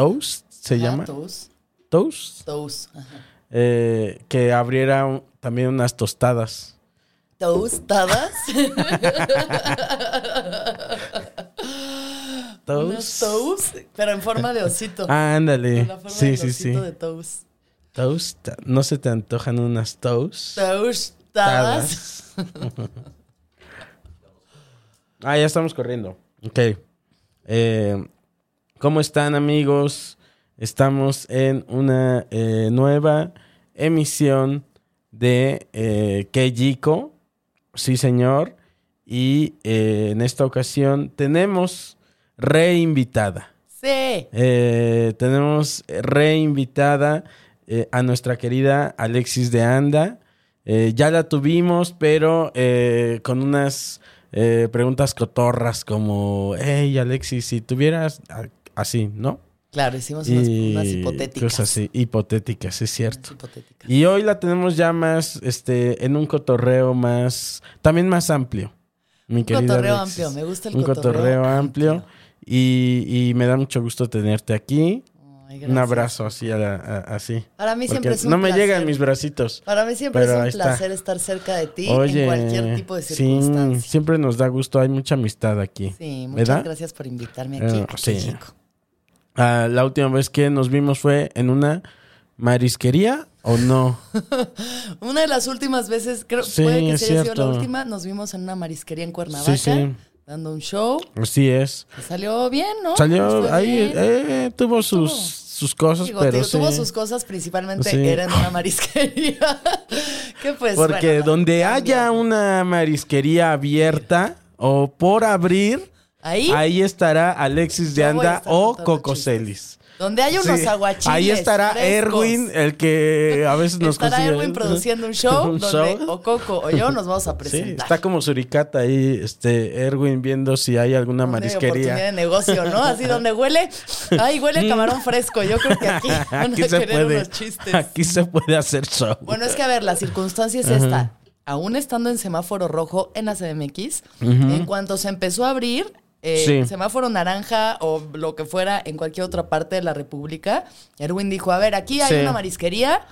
Toast se llama. Toast. Toast. Toast. ajá. Eh, que abriera un- también unas tostadas. Tostadas. Unos Toast. toast, pero en forma de osito. Ándale. En la forma Sí, del sí, sí. de toast. Toast. ¿No se te antojan unas toast? Tostadas. Ah, ya estamos corriendo. Ok. Eh, ¿Cómo están amigos? Estamos en una eh, nueva emisión de eh. Sí, señor. Y eh, en esta ocasión tenemos reinvitada. Sí. Eh, tenemos reinvitada eh, a nuestra querida Alexis de Anda. Eh, ya la tuvimos, pero con unas preguntas cotorras como, hey Alexis, si tuvieras así, ¿no? Claro, hicimos unas, unas hipotéticas. Cosas así, hipotéticas, es cierto. Hipotéticas. Y hoy la tenemos ya más, este, en un cotorreo más, también más amplio. Mi Un cotorreo amplio, me gusta el Un cotorreo cotorreo amplio. amplio. Y, y me da mucho gusto tenerte aquí. Ay, Un abrazo así, a la- a- así. Para mí siempre es un no me llegan mis bracitos. Para mí siempre es un está. placer estar cerca de ti Oye, en cualquier tipo de sí, circunstancia. siempre nos da gusto, hay mucha amistad aquí. Sí, muchas ¿Verdad? gracias por invitarme aquí. Eh, a sí. México. La última vez que nos vimos fue en una marisquería o no. Una de las últimas veces, creo Sí, puede que haya sido la última, nos vimos en una marisquería en Cuernavaca, Sí, sí. dando un show. Así es. Salió bien, ¿no? Salió ahí, eh, tuvo sus, sus cosas, Digo, pero sí. tuvo sus cosas, principalmente Sí. era en una marisquería. que pues, Porque bueno, donde cambia. haya una marisquería abierta o por abrir, Ahí, ahí estará Alexis de Anda o Coco. Celis. donde hay unos Sí, aguachiles Ahí estará frescos. Erwin, el que a veces nos Estará consigue- Erwin produciendo un show Un donde show. o Coco o yo nos vamos a Sí, presentar. está como suricata ahí, este, Erwin viendo si hay alguna Donde oportunidad de marisquería. negocio, ¿no? Así donde huele, ay, huele a camarón fresco. Yo creo que aquí van Aquí a se puede, unos chistes. aquí se puede hacer show. Bueno, es que a ver, la circunstancia es esta. Aún estando en semáforo rojo en la CDMX, en cuanto se empezó a abrir, eh, Sí. semáforo naranja o lo que fuera en cualquier otra parte de la República, Erwin dijo, a ver, aquí hay Sí. una marisquería,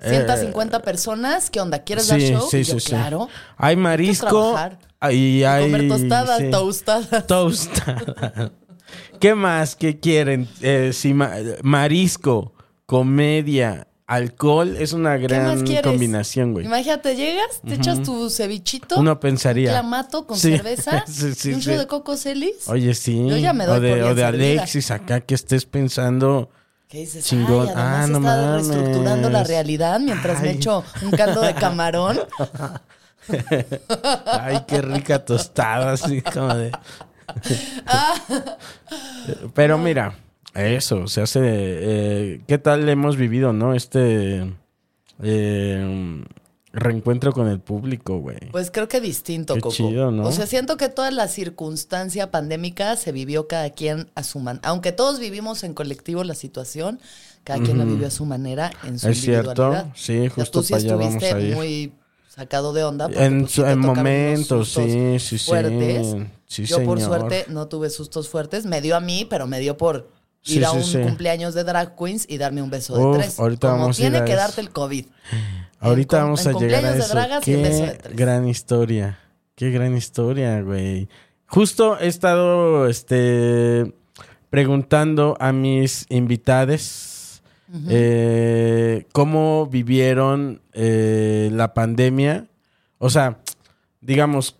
150 personas, ¿qué onda? ¿Quieres dar Sí, show? sí, Y yo, sí, sí. claro. Hay marisco y hay Comer tostadas, tostadas. Tostada. ¿Qué más? ¿Qué quieren? Eh, si ma- marisco, comedia, alcohol es una gran combinación, güey. Imagínate, llegas, te echas tu cevichito, Uno pensaría. clamato con Sí, cerveza sí, un sí. show de Coco Celis. Oye, sí. Yo ya me doy o de, por o de. Alexis acá que estés pensando. ¿Qué dices? Chingón. Ay, además Ah, no está mames. reestructurando la realidad mientras me echo un caldo de camarón. Ay, qué rica tostada, así como de. Ah. Pero mira, eso, se hace. eh, ¿Qué tal hemos vivido, no? Este. eh, reencuentro con el público, güey. Pues creo que distinto, Qué Coco. chido, ¿no? O sea, siento que toda la circunstancia pandémica se vivió cada quien a su manera. Aunque todos vivimos en colectivo la situación, cada quien la vivió a su manera, en su Es cierto, individualidad. sí, O sea, justo tú sí para allá vamos estuviste a ir. muy sacado de onda. En, pues, sí en momentos, sí, sí, sí. fuertes. Sí, Yo, por señor. suerte, no tuve sustos fuertes. Me dio a mí, pero me dio por Sí, ir a un sí. cumpleaños de drag queens y darme un beso Uf, de tres. ahorita como vamos tiene a que eso. darte el COVID. Ahorita En vamos en a llegar a cumpleaños de eso. dragas y el beso de Qué tres. gran historia. Qué gran historia, güey. Justo he estado este preguntando a mis invitades eh, cómo vivieron eh, la pandemia. O sea, digamos,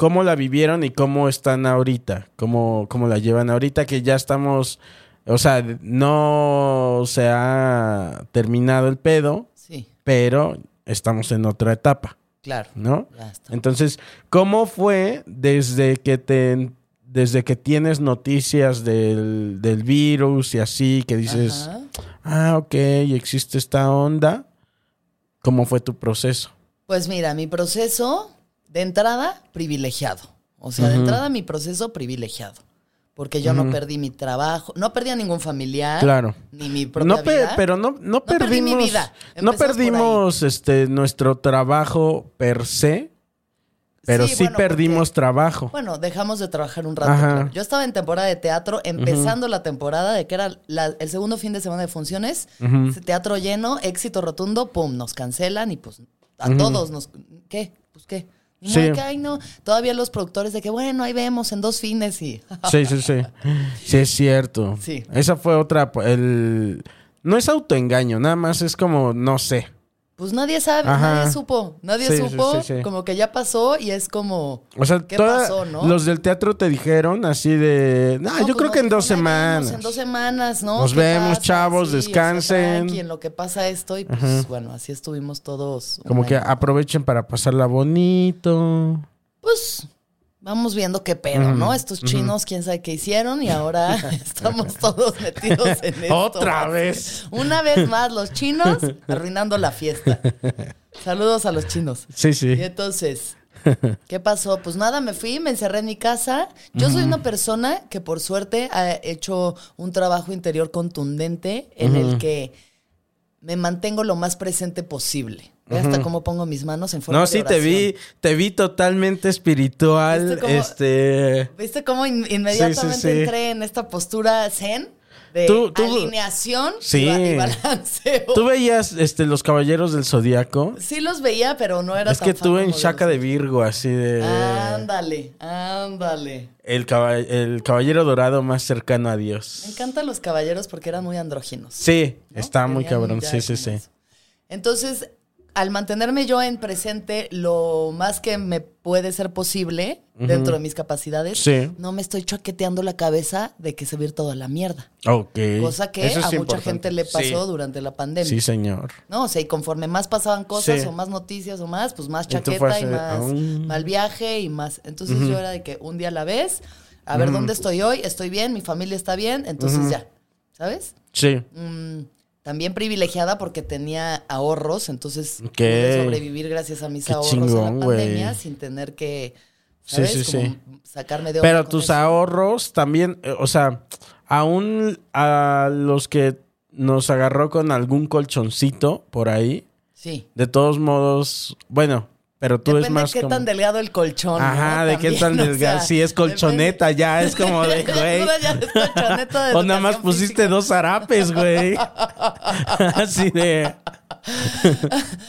cómo la vivieron y cómo están ahorita. Cómo, cómo la llevan ahorita que ya estamos. O sea, no se ha terminado el pedo Sí, pero estamos en otra etapa, claro. ¿no? Entonces, ¿cómo fue desde que te desde que tienes noticias del, del virus y así que dices, Ajá. ah, ok, existe esta onda? ¿Cómo fue tu proceso? Pues mira, mi proceso de entrada privilegiado. O sea, de entrada mi proceso privilegiado. Porque yo no perdí mi trabajo, no perdí a ningún familiar. Claro. Ni mi propia No pe- vida. pero no, no perdí perdimos, mi vida. no perdimos este nuestro trabajo per se, pero sí, Sí, bueno, perdimos porque- trabajo. Bueno, dejamos de trabajar un rato. Claro. Yo estaba en temporada de teatro, empezando la temporada de que era la- el segundo fin de semana de funciones, teatro lleno, éxito rotundo, pum, nos cancelan y pues a todos nos... ¿Qué? Pues qué. No, Sí. que, ay, no. Todavía los productores de que, bueno, ahí vemos en dos fines y... Sí, sí, sí. Sí, es cierto. Sí. Esa fue otra. El... No es autoengaño, nada más es como, no sé. Pues nadie sabe, Ajá. nadie supo, nadie Sí, supo, sí, sí. como que ya pasó y es como... O sea, ¿Qué toda- pasó, no? los del teatro te dijeron así de. "Nah, No, yo pues creo que en dos dijeron, "Ahí vemos semanas. En dos semanas, ¿no? Nos ¿Qué vemos, chavos, o sea, descansen. en lo que pasa esto y pues bueno, así estuvimos todos. Como que año. aprovechen para pasarla bonito. Pues vamos viendo qué pedo, ¿no? Estos chinos, quién sabe qué hicieron y ahora estamos todos metidos en esto. Otra vez. Una vez más, los chinos arruinando la fiesta. Saludos a los chinos. Sí, sí. Y entonces, ¿qué pasó? Pues nada, me fui, me encerré en mi casa. Yo soy una persona que por suerte ha hecho un trabajo interior contundente en el que me mantengo lo más presente posible. Ve hasta cómo pongo mis manos en forma No, de sí, te vi, te vi totalmente espiritual. ¿Viste cómo- Este. ¿Viste cómo in- inmediatamente Sí, sí, sí. entré en esta postura zen? De Tú- tú- alineación y y balanceo. ¿Tú veías este, los caballeros del zodiaco? Sí los veía, pero no era Es tan que tú en como de Virgo, así de. Ándale, ándale. El, caba- el caballero dorado más cercano a Dios. Me encantan los caballeros porque eran muy andróginos. Sí, ¿no? está muy cabrón. Sí, sí, sí. Entonces, al mantenerme yo en presente lo más que me puede ser posible dentro de mis capacidades, Sí. no me estoy chaqueteando la cabeza de que se va a ir todo a la mierda. Ok. Cosa que Eso es a mucha importante. gente le pasó Sí. durante la pandemia. Sí, señor. ¿no? O sea, y conforme más pasaban cosas Sí. o más noticias o más, pues más chaqueta y más "Aún". mal viaje y más. Entonces yo era de que un día a la vez, a ver dónde estoy hoy, estoy bien, mi familia está bien, entonces ya, ¿sabes? Sí. Mm, también privilegiada porque tenía ahorros, entonces Ok. pude sobrevivir gracias a mis Qué ahorros en chingón, la güey. pandemia sin tener que, Sí, ¿sabes? sí, Como sí. sacarme de Pero tus eso. ahorros también, eh, o sea, aún a los que nos agarró con algún colchoncito por ahí, Sí. de todos modos, bueno, pero tú Depende es más de qué como... tan delgado el colchón. Ajá, ¿no? de qué tan delgado. sea, Si es colchoneta ya, es como de, güey. De O nada más pusiste física. dos zarapes, güey. Así de...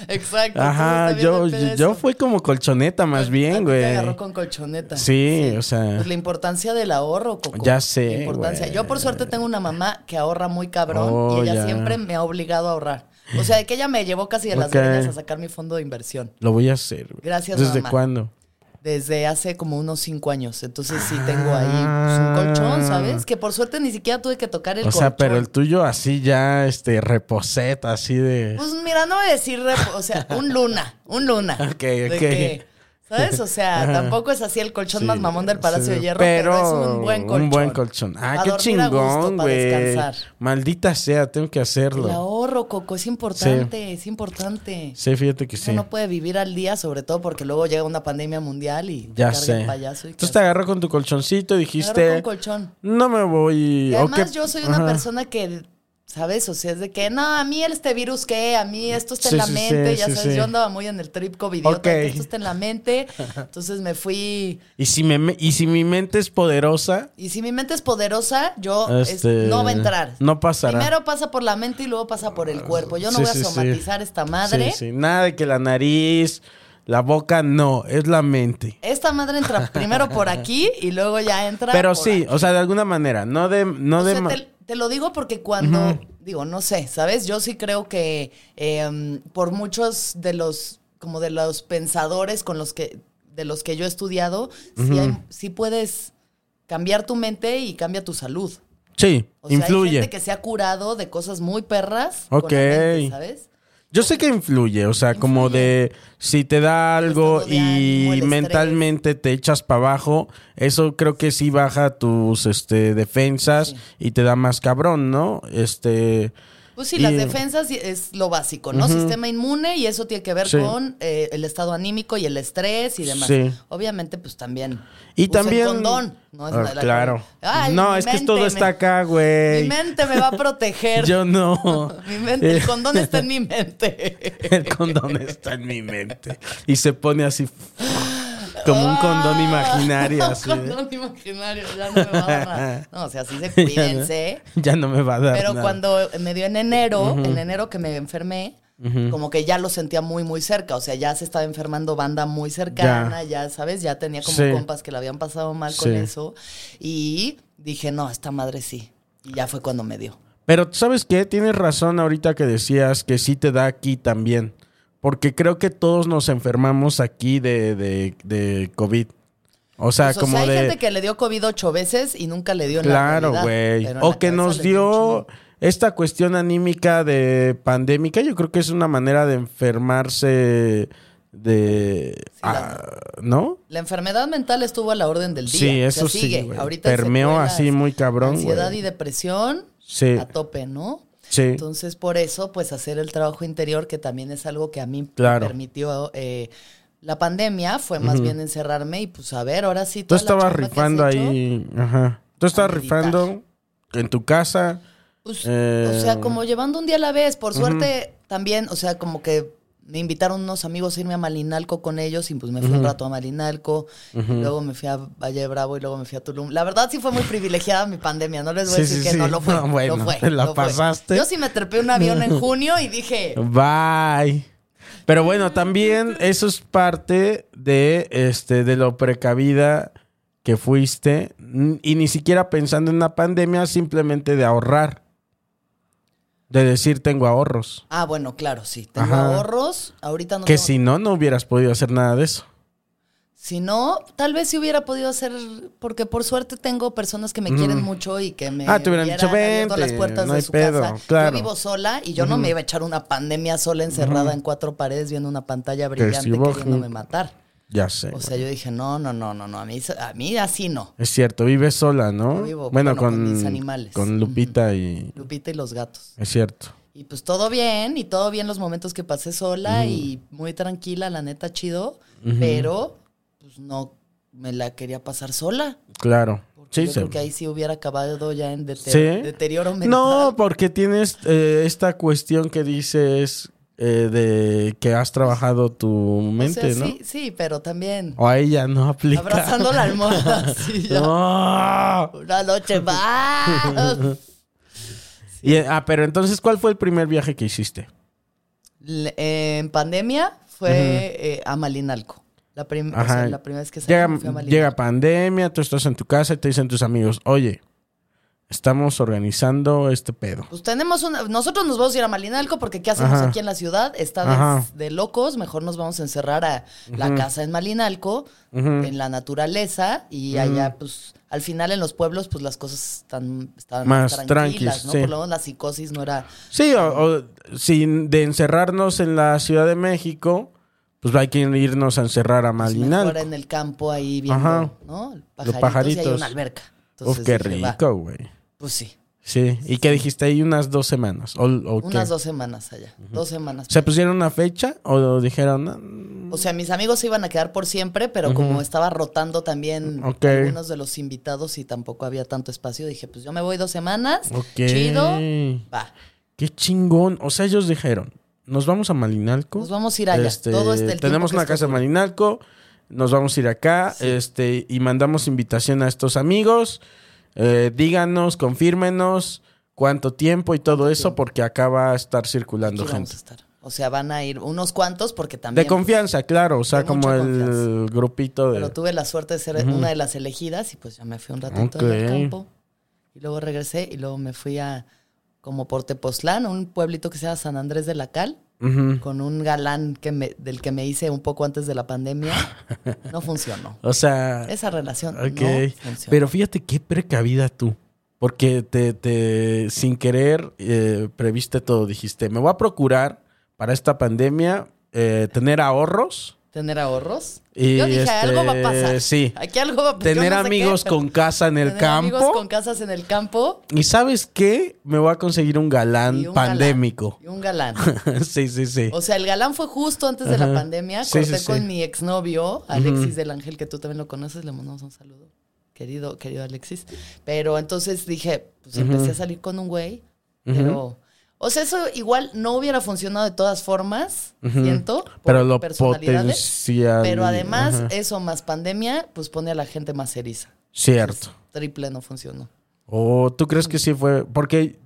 Exacto. Ajá, yo, yo fue como colchoneta más bien, te güey. agarró con colchoneta. Sí, o sea... Pues la importancia del ahorro, Coco. Ya sé, La importancia. güey. Yo por suerte tengo una mamá que ahorra muy cabrón Oh, y ella ya. siempre me ha obligado a ahorrar. O sea, de que ella me llevó casi de las Ok. greñas a sacar mi fondo de inversión. Lo voy a hacer, güey. Gracias, ¿Desde mamá. cuándo? Desde hace como unos cinco años. Entonces sí tengo ahí pues, un colchón, ¿sabes? Que por suerte ni siquiera tuve que tocar el Ah. O sea, colchón. pero el tuyo así ya, este, reposeta, así de... Pues mira, no voy a decir, rep- o sea, un luna, un luna. Ok, De ok. que, ¿Sabes? O sea, tampoco es así el colchón Sí, más mamón del Palacio sí, de Hierro, pero, es un buen colchón. Un buen colchón. Ah, qué chingón, güey. descansar. Maldita sea, tengo que hacerlo. El ahorro, Coco, es importante, es importante. Sí, fíjate que sí. Uno no puede vivir al día, sobre todo porque luego llega una pandemia mundial y te Ya carga sé. el payaso. Y Entonces ¿qué te agarró con tu colchoncito y dijiste... agarró con colchón. No me voy... Y además yo soy una Ajá. persona que ¿sabes? O sea, es de que, no, a mí este virus qué, a mí esto está Sí, en la sí, mente, sí, ya sabes, yo andaba muy en el trip COVID, Ok. esto está en la mente, entonces me fui... Y si, me, y si mi mente es poderosa, Y si mi mente es poderosa, yo es- Este, no va a entrar. no pasará. Primero pasa por la mente y luego pasa por el cuerpo. Yo no voy a somatizar esta madre. Sí, sí. Nada de que la nariz, la boca, no, es la mente. Esta madre entra primero por aquí y luego ya entra. Pero por sí, aquí. o sea, de alguna manera, no de... No O de sea, ma- te, te lo digo porque cuando, digo, no sé, ¿sabes? Yo sí creo que eh, por muchos de los, como de los pensadores con los que, de los que yo he estudiado, sí, hay- sí puedes cambiar tu mente y cambia tu salud. sí, O sea, hay influye. gente que se ha curado de cosas muy perras. Ok. Con la mente, ¿Sabes? Yo sé que influye, o sea, como de si te da algo y ánimo, mentalmente te echas para abajo, eso creo que sí baja tus este defensas y te da más cabrón, ¿no? Este Pues sí, Y- las defensas es lo básico, ¿no? Sistema inmune y eso tiene que ver Sí. con eh, el estado anímico y el estrés y demás. Sí. Obviamente, pues también. y también condón. No, es Ah, claro. Ay, no, es que todo me- está acá, güey. Mi mente me va a proteger. Yo no. Mi mente, el condón está en mi mente. El condón está en mi mente. Y se pone así como un condón imaginario. Un Así, condón imaginario, ya no me va a dar. No, o sea, sí se Ya no- cuídense. Ya no me va a dar Pero nada. cuando me dio en enero, en enero que me enfermé, como que ya lo sentía muy, muy cerca. O sea, ya se estaba enfermando banda muy cercana, ya, ¿sabes? Ya tenía como Sí. compas que la habían pasado mal con eso. Y dije, no, esta madre sí. Y ya fue cuando me dio. Pero ¿sabes qué? Tienes razón ahorita que decías que sí te da aquí también. Porque creo que todos nos enfermamos aquí de, de, de COVID. O sea, Pues, o como sea, hay de... gente que le dio COVID ocho veces y nunca le dio Claro, realidad, güey. O que nos dio esta cuestión anímica de pandémica. Yo creo que es una manera de enfermarse de... ah, ¿No? La enfermedad mental estuvo a la orden del día. Sí, O sea, eso sí, sigue. güey. Ahorita Permeó así muy cabrón, Ansiedad y depresión Sí. a tope, ¿no? Sí. Entonces, por eso, pues hacer el trabajo interior, que también es algo que a mí Claro. me permitió eh, la pandemia, fue más bien encerrarme y pues a ver, ahora sí. Tú estabas rifando ahí. Ajá. Tú estabas rifando en tu casa. pues, Eh, O sea, como llevando un día a la vez. Por suerte, también, o sea, como que me invitaron unos amigos a irme a Malinalco con ellos y pues me fui un rato a Malinalco. Luego me fui a Valle Bravo y luego me fui a Tulum. La verdad sí fue muy privilegiada mi pandemia. No les voy Sí, a decir sí, que sí. no lo fue. No, bueno, lo fue, la lo fue. pasaste. Yo sí me trepé un avión en junio y dije... Bye. Pero bueno, también eso es parte de este de lo precavida que fuiste y ni siquiera pensando en una pandemia, simplemente de ahorrar. De decir tengo ahorros. Ah, bueno, claro, sí. Tengo Ajá. ahorros. Ahorita no que tengo- si no, no hubieras podido hacer nada de eso. Si no, tal vez sí hubiera podido hacer, porque por suerte tengo personas que me quieren mucho y que me Ah, te hubieran dicho, abierto "Vente, las puertas no de su pedo", casa. claro. Yo vivo sola y yo no me iba a echar una pandemia sola encerrada en cuatro paredes viendo una pantalla brillante hubo queriéndome matar. Ya sé. O sea, yo dije, no, no, no, no, no, a mí, a mí así no. es cierto, vives sola, ¿no? Yo vivo, bueno, bueno, con, con mis animales. con Lupita y... Lupita y los gatos. Es cierto. Y pues todo bien, y todo bien los momentos que pasé sola y muy tranquila, la neta, chido. Pero, pues no me la quería pasar sola. Claro. Sí, yo creo que ahí sí hubiera acabado ya en deterioro mental. No, porque tienes eh, esta cuestión que dices eh, de que has trabajado tu O sea, mente, ¿no? sí, sí, pero también O a ella no aplica. abrazando la almohada. sí, ya. No. Una noche más. Y, ah, pero entonces, ¿cuál fue el primer viaje que hiciste? Le- en pandemia fue eh, a Malinalco. La, prim- o sea, Ajá. la primera vez que salí Llega, fui a Malinalco. llega pandemia, tú estás en tu casa y te dicen tus amigos, oye, estamos organizando este pedo. Pues tenemos una. Nosotros nos vamos a ir a Malinalco porque ¿qué hacemos Ajá. aquí en la ciudad? Está de, locos. Mejor nos vamos a encerrar a la casa en Malinalco, en la naturaleza, y allá, pues, al final en los pueblos, pues las cosas están, están Más tranquilas, tranquis, ¿no? sí. Por lo menos la psicosis no era. Sí, o, o sin de encerrarnos en la Ciudad de México, pues hay que irnos a encerrar a pues, Malinalco. mejor en el campo ahí viendo, Ajá. ¿no? Los Pajaritos, y hay una alberca. Uf, qué rico, güey. Pues sí. Sí. ¿Y qué dijiste ahí? Unas dos semanas. ¿O, o qué? Unas dos semanas allá. Dos semanas. ¿Se pusieron una fecha o dijeron? "Ah, O sea, mis amigos se iban a quedar por siempre, pero como estaba rotando también algunos de los invitados y tampoco había tanto espacio, dije, pues yo me voy dos semanas. Ok. Chido. Va. Qué chingón. O sea, ellos dijeron, nos vamos a Malinalco. Nos vamos a ir allá. Todo este el tiempo tenemos una casa en. Malinalco, nos vamos a ir acá, este, y mandamos invitación a estos amigos. Eh, díganos, confírmenos cuánto tiempo y todo eso, porque acá va a estar circulando Aquí gente. estar. O sea, van a ir unos cuantos porque también... De confianza, claro, o sea, como el grupito de... Pero tuve la suerte de ser una de las elegidas y pues ya me fui un ratito Ok. al campo. Y luego regresé y luego me fui a como por Tepoztlán, un pueblito que se llama San Andrés de la Cal, Con un galán que me, del que me hice un poco antes de la pandemia. No funcionó. O sea, Esa relación ok. no funcionó. Pero fíjate qué precavida tú. Porque te, te sin querer eh, previste todo. Dijiste, me voy a procurar para esta pandemia eh, tener ahorros. Tener ahorros. Y, Yo dije, este, algo va a pasar. sí. Aquí algo va a pasar. Tener amigos con casa en el tener campo. amigos con casas en el campo. Y sabes qué? Me voy a conseguir un galán un pandémico. galán, y un galán. sí, sí, sí. O sea, el galán fue justo antes de la pandemia. Sí, Corté sí, con sí. mi exnovio, Alexis del Ángel, que tú también lo conoces. Le mandamos un saludo. Querido, querido Alexis. Pero entonces dije, pues empecé a salir con un güey. Pero, o sea, eso igual no hubiera funcionado de todas formas, siento. por Pero lo potencial. Pero además, eso más pandemia, pues pone a la gente más eriza. Cierto. Triple no funcionó. ¿O tú crees que sí fue? Porque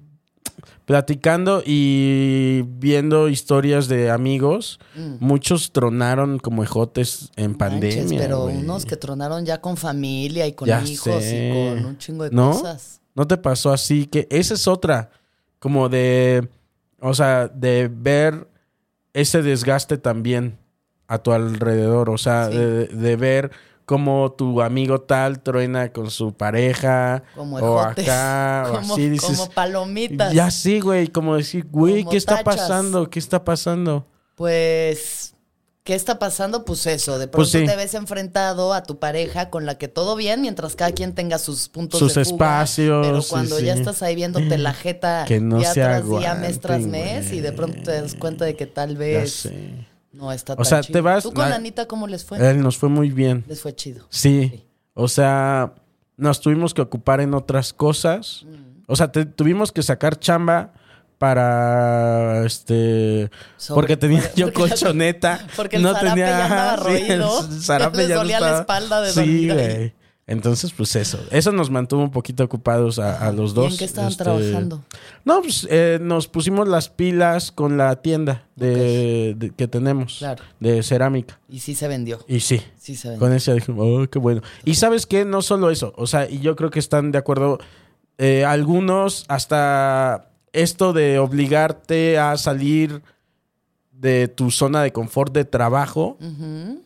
platicando y viendo historias de amigos, muchos tronaron como ejotes en pandemia. Mm. Pero unos que tronaron ya con familia y con Ya hijos sé. y con un chingo de ¿No? cosas. ¿No te pasó así? Que esa es otra, como de, o sea, de ver ese desgaste también a tu alrededor, o sea, Sí. de, de ver cómo tu amigo tal truena con su pareja Como o ejotes. acá o como, así dices, como palomitas. ya sí, güey, como decir, güey, ¿qué está pasando? ¿Qué está pasando? Pues, ¿qué está pasando? Pues eso, de pronto Pues sí. te ves enfrentado a tu pareja con la que todo bien, mientras cada quien tenga sus puntos Sus de fuga, espacios, Pero sí, cuando ya sí. estás ahí viéndote la jeta Que no día se tras día, mes tras mes, y de pronto te das cuenta de que tal vez no está O tan sea, chido. te vas- ¿Tú con la- Anita cómo les fue? Él nos fue muy bien. Les fue chido. Sí. Sí. O sea, nos tuvimos que ocupar en otras cosas. Mm. O sea, te- tuvimos que sacar chamba para este Sobre- porque tenía porque- yo colchoneta. porque el zarape ya andaba sí, roído. el zarape Les ya no dolía la espalda de Sí, güey. Entonces, pues eso. Eso nos mantuvo un poquito ocupados a, a los ¿Y dos. en qué estaban Este, trabajando? No, pues eh, nos pusimos las pilas con la tienda de, de- que tenemos Claro. de cerámica. Y sí se vendió. Y sí, Sí se vendió. con ese dije, oh, qué bueno. Y sabes qué, no solo eso, o sea, y yo creo que están de acuerdo eh, algunos hasta esto de obligarte a salir de tu zona de confort de trabajo,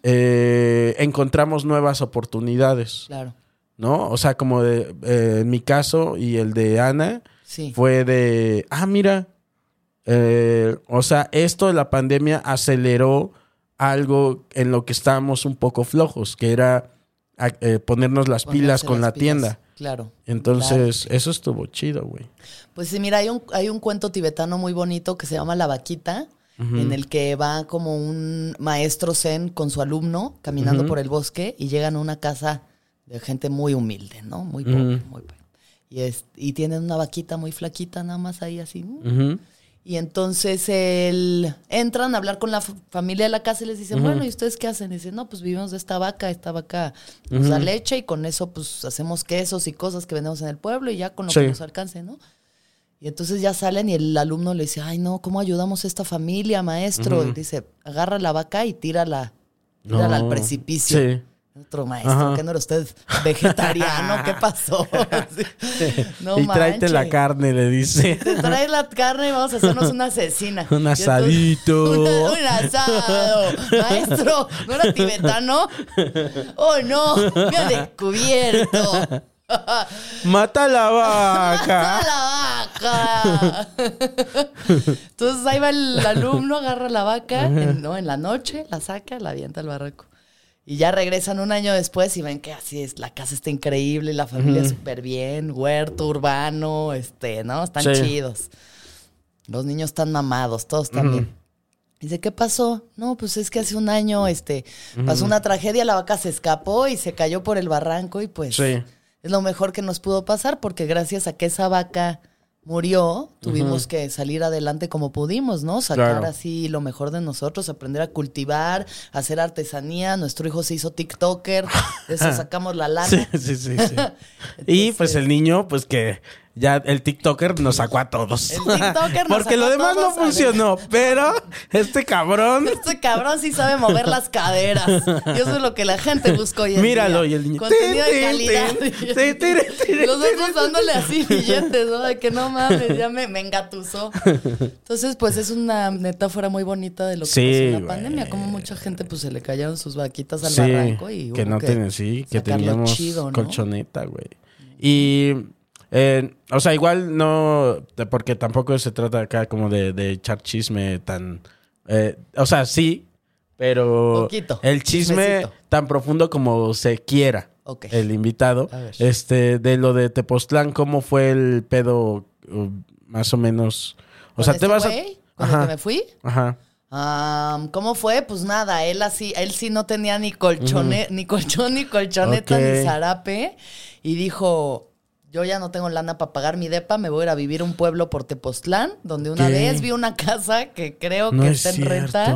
eh, encontramos nuevas oportunidades, Claro. ¿no? O sea, como de, eh, en mi caso y el de Ana, Sí. fue de, ah, mira, eh, o sea, esto de la pandemia aceleró algo en lo que estábamos un poco flojos, que era a- eh, ponernos las Ponerse pilas con las la pilas. tienda. Claro. Entonces, eso estuvo chido, güey. Pues sí, mira, hay un, hay un cuento tibetano muy bonito que se llama La Vaquita, en el que va como un maestro zen con su alumno caminando por el bosque y llegan a una casa de gente muy humilde, ¿no? Muy pobre, muy pobre. Y, es, y tienen una vaquita muy flaquita, nada más ahí así. Y entonces él, entran a hablar con la familia de la casa y les dicen, bueno, ¿y ustedes qué hacen? Y dicen, no, pues vivimos de esta vaca, esta vaca nos da leche y con eso pues hacemos quesos y cosas que vendemos en el pueblo y ya con lo Sí. que nos alcance, ¿no? Y entonces ya salen y el alumno le dice, ay no, ¿cómo ayudamos a esta familia, maestro? Y dice, agarra la vaca y tírala, tírala al No. precipicio. Sí. Otro maestro, Ajá. que no era usted vegetariano, ¿qué pasó? Sí. No y tráete la carne, le dice. Te trae la carne y vamos a hacernos una asesina. Un entonces- asadito. Un asado. Maestro, ¿no era tibetano? Oh, no, me ha descubierto. Mata la vaca. ¡A la vaca! Entonces ahí va el alumno, agarra la vaca, en, ¿no? en la noche, la saca, la avienta al barraco. Y ya regresan un año después y ven que así es, la casa está increíble, la familia súper bien, huerto urbano, este, ¿no? Están Sí. chidos. Los niños están mamados, todos bien. Dice, ¿qué pasó? No, pues es que hace un año este, pasó una tragedia, la vaca se escapó y se cayó por el barranco y pues Sí. es lo mejor que nos pudo pasar porque gracias a que esa vaca murió, tuvimos que salir adelante como pudimos, ¿no? Sacar Claro. así lo mejor de nosotros, aprender a cultivar, hacer artesanía. Nuestro hijo se hizo TikToker, de eso sacamos la lana. Sí, sí, sí, sí. y pues el niño, pues que ya el TikToker nos sacó a todos. El TikToker nos Porque sacó lo demás no funcionó, pero este cabrón. Este cabrón sí sabe mover las caderas. Y eso es lo que la gente busca hoy en Míralo, día. y el niño, Contenido de calidad. Los tin, otros dándole así billetes, ¿no? De que no mames, ya me, me engatusó. Entonces, pues es una metáfora muy bonita de lo que Sí, pasó en la pandemia. Como mucha gente, pues se le cayeron sus vaquitas al Sí, barranco y que no tienen, sí, que teníamos chido, ¿no? colchoneta, güey. Y, eh, o sea, igual no, porque tampoco se trata acá como de, de echar chisme tan, eh, o sea, sí, pero Poquito, el chisme chismecito. tan profundo como se quiera. Ok. El invitado, A este, de lo de Tepoztlán, ¿cómo fue el pedo, uh, más o menos? O ¿Con sea, te vas a... que me fui? Ajá. ¿Cómo fue? Pues nada, él así, él sí no tenía ni colchone, ni colchón, ni colchoneta, ni zarape. Y dijo, yo ya no tengo lana para pagar mi depa, me voy a ir a vivir a un pueblo por Tepoztlán, donde una vez vi una casa que creo No que es está en renta.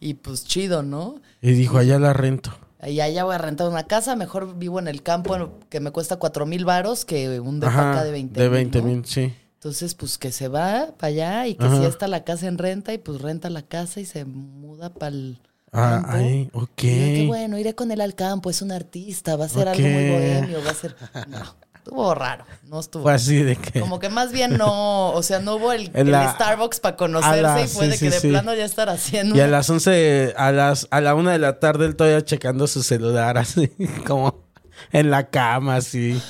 Y pues chido, ¿no? Y dijo, allá la rento. Y allá voy a rentar una casa, mejor vivo en el campo que me cuesta cuatro mil varos que un depa Ajá, acá de 20 de 20 ¿no? mil, sí. Entonces, pues que se va para allá y que Ajá. si está la casa en renta y pues renta la casa y se muda para el Ah, campo. ahí, ok. Y yo, qué bueno, iré con él al campo, es un artista, va a ser algo muy bohemio, va a ser... No, estuvo raro, no estuvo. Fue así de que... Como que más bien no, o sea, no hubo el, Starbucks para conocerse la- y fue sí, que de sí. plano ya estar haciendo... Y a las 11, a las a la una de la tarde él todavía checando su celular así, como en la cama así.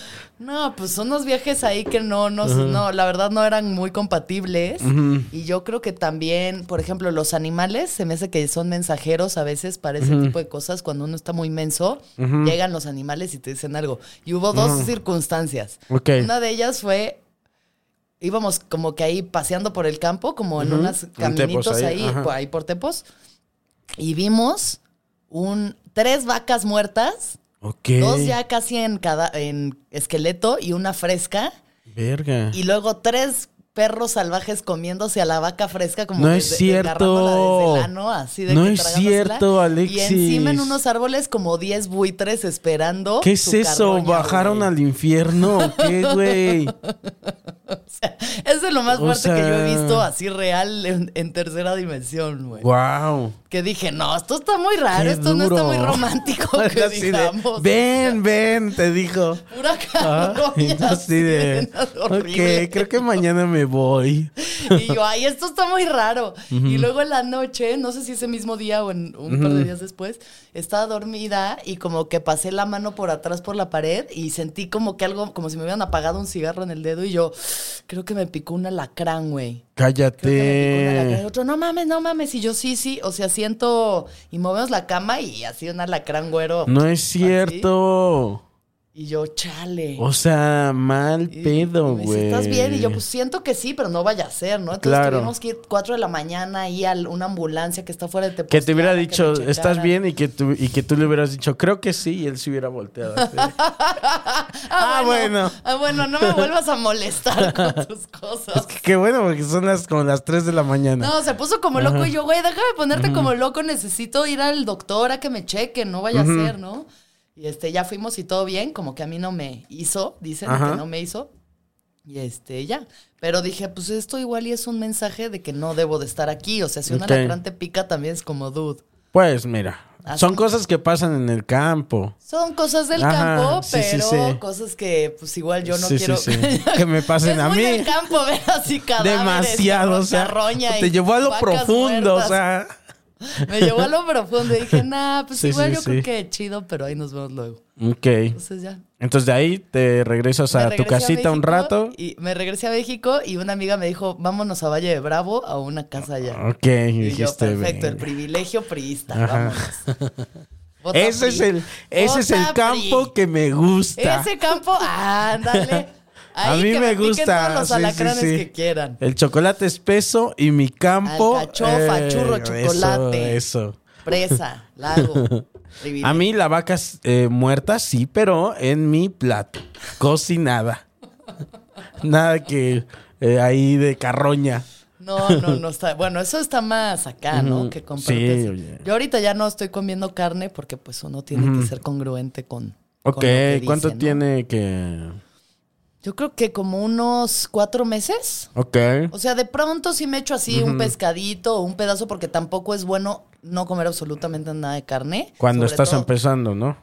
No, pues son unos viajes ahí que no, no, no, la verdad no eran muy compatibles. Y yo creo que también, por ejemplo, los animales, se me hace que son mensajeros a veces para ese tipo de cosas. Cuando uno está muy menso, llegan los animales y te dicen algo. Y hubo dos circunstancias. Ok. Una de ellas fue, íbamos como que ahí paseando por el campo, como en unos En caminitos ahí, ahí, por ahí por Tepos. Y vimos un, tres vacas muertas. Dos ya casi en cada en esqueleto y una fresca. Verga. Y luego tres perros salvajes comiéndose a la vaca fresca como No que es de- cierto. desde el ano, así de No que es cierto, Alexis. Y encima en unos árboles como 10 buitres esperando. ¿Qué es eso? ¿Bajaron güey. al infierno? o ¿Qué, güey? Es de lo más O fuerte que yo he sea- visto así real en, en tercera dimensión, güey. wow. Que dije, no, esto está muy raro, Qué esto no está muy romántico que Así de, digamos. ven, ven, te dijo. Pura Ah, así de, horrible. ok, creo que mañana me voy. Y yo, ay, esto está muy raro. Y luego en la noche, no sé si ese mismo día o en un par de días después, estaba dormida y como que pasé la mano por atrás por la pared y sentí como que algo, como si me hubieran apagado un cigarro en el dedo y yo, creo que me picó un alacrán, güey. Creo que me picó un alacrán. Y Cállate. otro, no mames, no mames. Y yo, sí, sí. O sea, siento. Y movemos la cama y así un alacrán güero. No es así. Y yo, chale. O sea, mal Y- pedo, y güey. ¿Estás bien? Y yo, pues siento que sí, pero no vaya a ser, ¿no? Entonces Claro. tuvimos que ir 4 de la mañana ahí a una ambulancia que está fuera de Que Tepoztlán. te hubiera que dicho, ¿estás bien? Y que, tú, y que tú le hubieras dicho, creo que sí, y él se hubiera volteado. así. Ah, bueno. Ah, bueno, no me vuelvas a molestar con tus cosas. Es que qué bueno, porque son las como las 3 de la mañana. No, se puso como loco y yo, güey, déjame ponerte como loco, necesito ir al doctor a que me cheque, no vaya a ser, ¿no? Y este, ya fuimos y todo bien, como que a mí no me hizo, dicen Ajá. que no me hizo. Y este, ya. Pero dije, pues esto igual y es un mensaje de que no debo de estar aquí. O sea, si un Ok. alacrán te pica también es como, dude. Pues mira, Así. son cosas que pasan en el campo. Son cosas del Ajá, campo, sí, pero sí. cosas que pues igual yo no quiero. Que me pasen es a muy mí. del campo ver así cadáveres, Demasiado, o sea, te llevó a lo profundo, muertas. o sea. Me llevó a lo profundo y dije, nah, pues Sí, igual sí, yo sí. creo que chido, pero ahí nos vemos luego. Ok. Entonces ya. Entonces de ahí te regresas a tu casita un rato. Y me regresé a México y una amiga me dijo, vámonos a Valle de Bravo a una casa allá. Ok, y y yo, dijiste, perfecto, el privilegio priista, Ajá. vámonos. Bota ese es el, ese es el campo pri. que me gusta. Ese campo, ándale. A mí que me gusta. todos los sí, sí, alacranes sí. que quieran. El chocolate espeso y mi campo. Alcachofa, churro, eso, chocolate. Eso. Presa, lago. A mí la vaca es, eh, muerta, sí, pero en mi plato. Cocinada. Nada que eh, ahí de carroña. No, no, no está. Bueno, eso está más acá, ¿no? Que compartes. Sí, oye. Yo ahorita ya no estoy comiendo carne porque pues uno tiene que ser congruente con. Ok, con lo que ¿cuánto tiene que...? Yo creo que como unos cuatro meses. Ok. O sea, de pronto sí me echo así un pescadito o un pedazo porque tampoco es bueno no comer absolutamente nada de carne. Cuando estás todo- empezando, ¿no?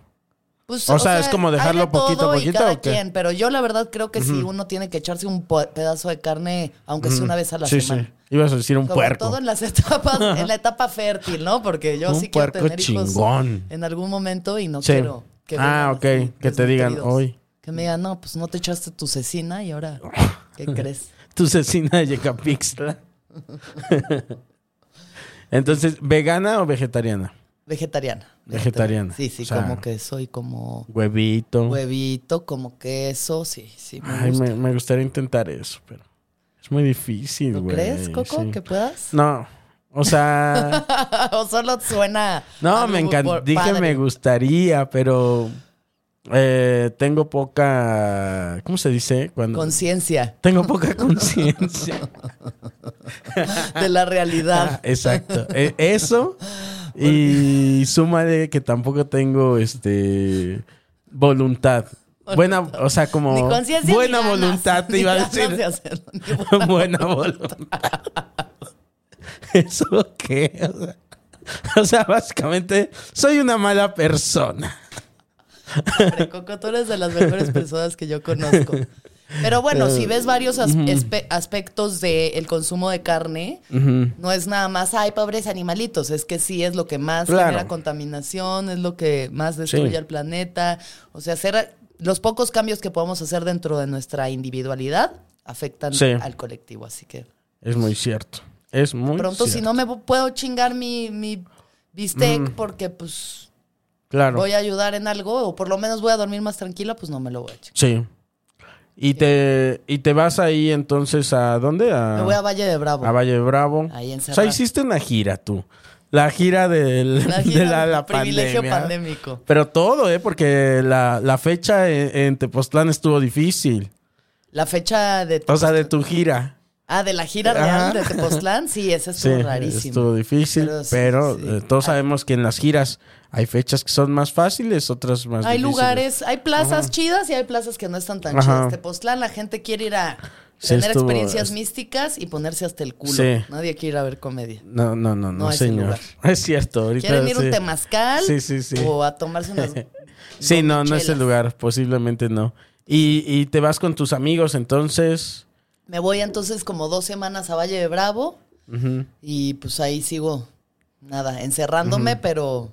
Pues, O sea, es como dejarlo poquito a y poquito, cada ¿o qué? quien, pero yo la verdad creo que si uno tiene que echarse un pedazo de carne, aunque sea una vez a la sí, semana. sí. Ibas a decir un Sobre puerco. todo en las etapas, en la etapa fértil, ¿no? Porque yo Un sí quiero puerco tener hijos chingón. en algún momento y no Sí. quiero que Ah, ok. así, Que te digan, hoy. Que me digan, no, pues no te echaste tu cecina y ahora, ¿qué crees? Tu cecina de Yecapixtla. Entonces, ¿vegana o vegetariana? Vegetariana. Vegetariana. Sí, sí, O sea, como que soy como Huevito. huevito, como queso, sí, sí, me Ay, gusta. me, me gustaría intentar eso, pero es muy difícil, ¿Lo güey. crees, Coco, sí. que puedas? No, o sea, o solo suena. no, me encanta. Dije me gustaría, pero eh, tengo poca, ¿cómo se dice? Cuando Conciencia tengo poca conciencia. de la Ah, realidad. exacto. E- Eso y súmale que tampoco tengo este voluntad. Buena, o sea, como Ni buena ni voluntad te iba a decir. de hacerlo, buena- buena voluntad. ¿Eso qué? O sea, básicamente soy una mala persona. Hombre, Coco, tú eres de las mejores personas que yo conozco. Pero bueno, si ves varios as- aspectos del consumo de carne, no es nada más, ay, pobres animalitos, es que sí es lo que más Claro. genera contaminación, es lo que más destruye Sí. al planeta. O sea, hacer los pocos cambios que podemos hacer dentro de nuestra individualidad afectan Sí. al colectivo. Así que Es muy cierto. Es muy pronto, si no me pu- puedo chingar mi, mi bistec porque pues Claro. voy a ayudar en algo o por lo menos voy a dormir más tranquila, pues no me lo voy a echar. Sí. Y te, y te vas ahí entonces a dónde? A, Me voy a Valle de Bravo. a Valle Bravo. Ahí o encerrado. sea, hiciste una gira tú. La gira del, La gira de la, del la privilegio pandemia. pandémico. Pero todo, ¿eh? Porque la, la fecha en, en Tepoztlán estuvo difícil. La fecha de... O sea, de tu gira. Ah, de la gira real de Tepoztlán, sí, esa estuvo sí, rarísimo. estuvo difícil. Pero Pero, sí, sí. eh, todos sabemos que en las giras hay fechas que son más fáciles, otras más Hay difíciles. lugares, hay plazas chidas y hay plazas que no están tan Ajá. chidas. Tepoztlán, la gente quiere ir a Sí, tener estuvo- experiencias es- místicas y ponerse hasta el culo. Sí. Nadie quiere ir a ver comedia. No, no, no, no, señor. Es cierto. Ahorita Quieren ir a un sí. temazcal Sí, sí, sí. o a tomarse unas Sí, no, no es el lugar. Posiblemente no. Y, y te vas con tus amigos, entonces. Me voy entonces como dos semanas a Valle de Bravo y pues ahí sigo, nada, encerrándome, pero,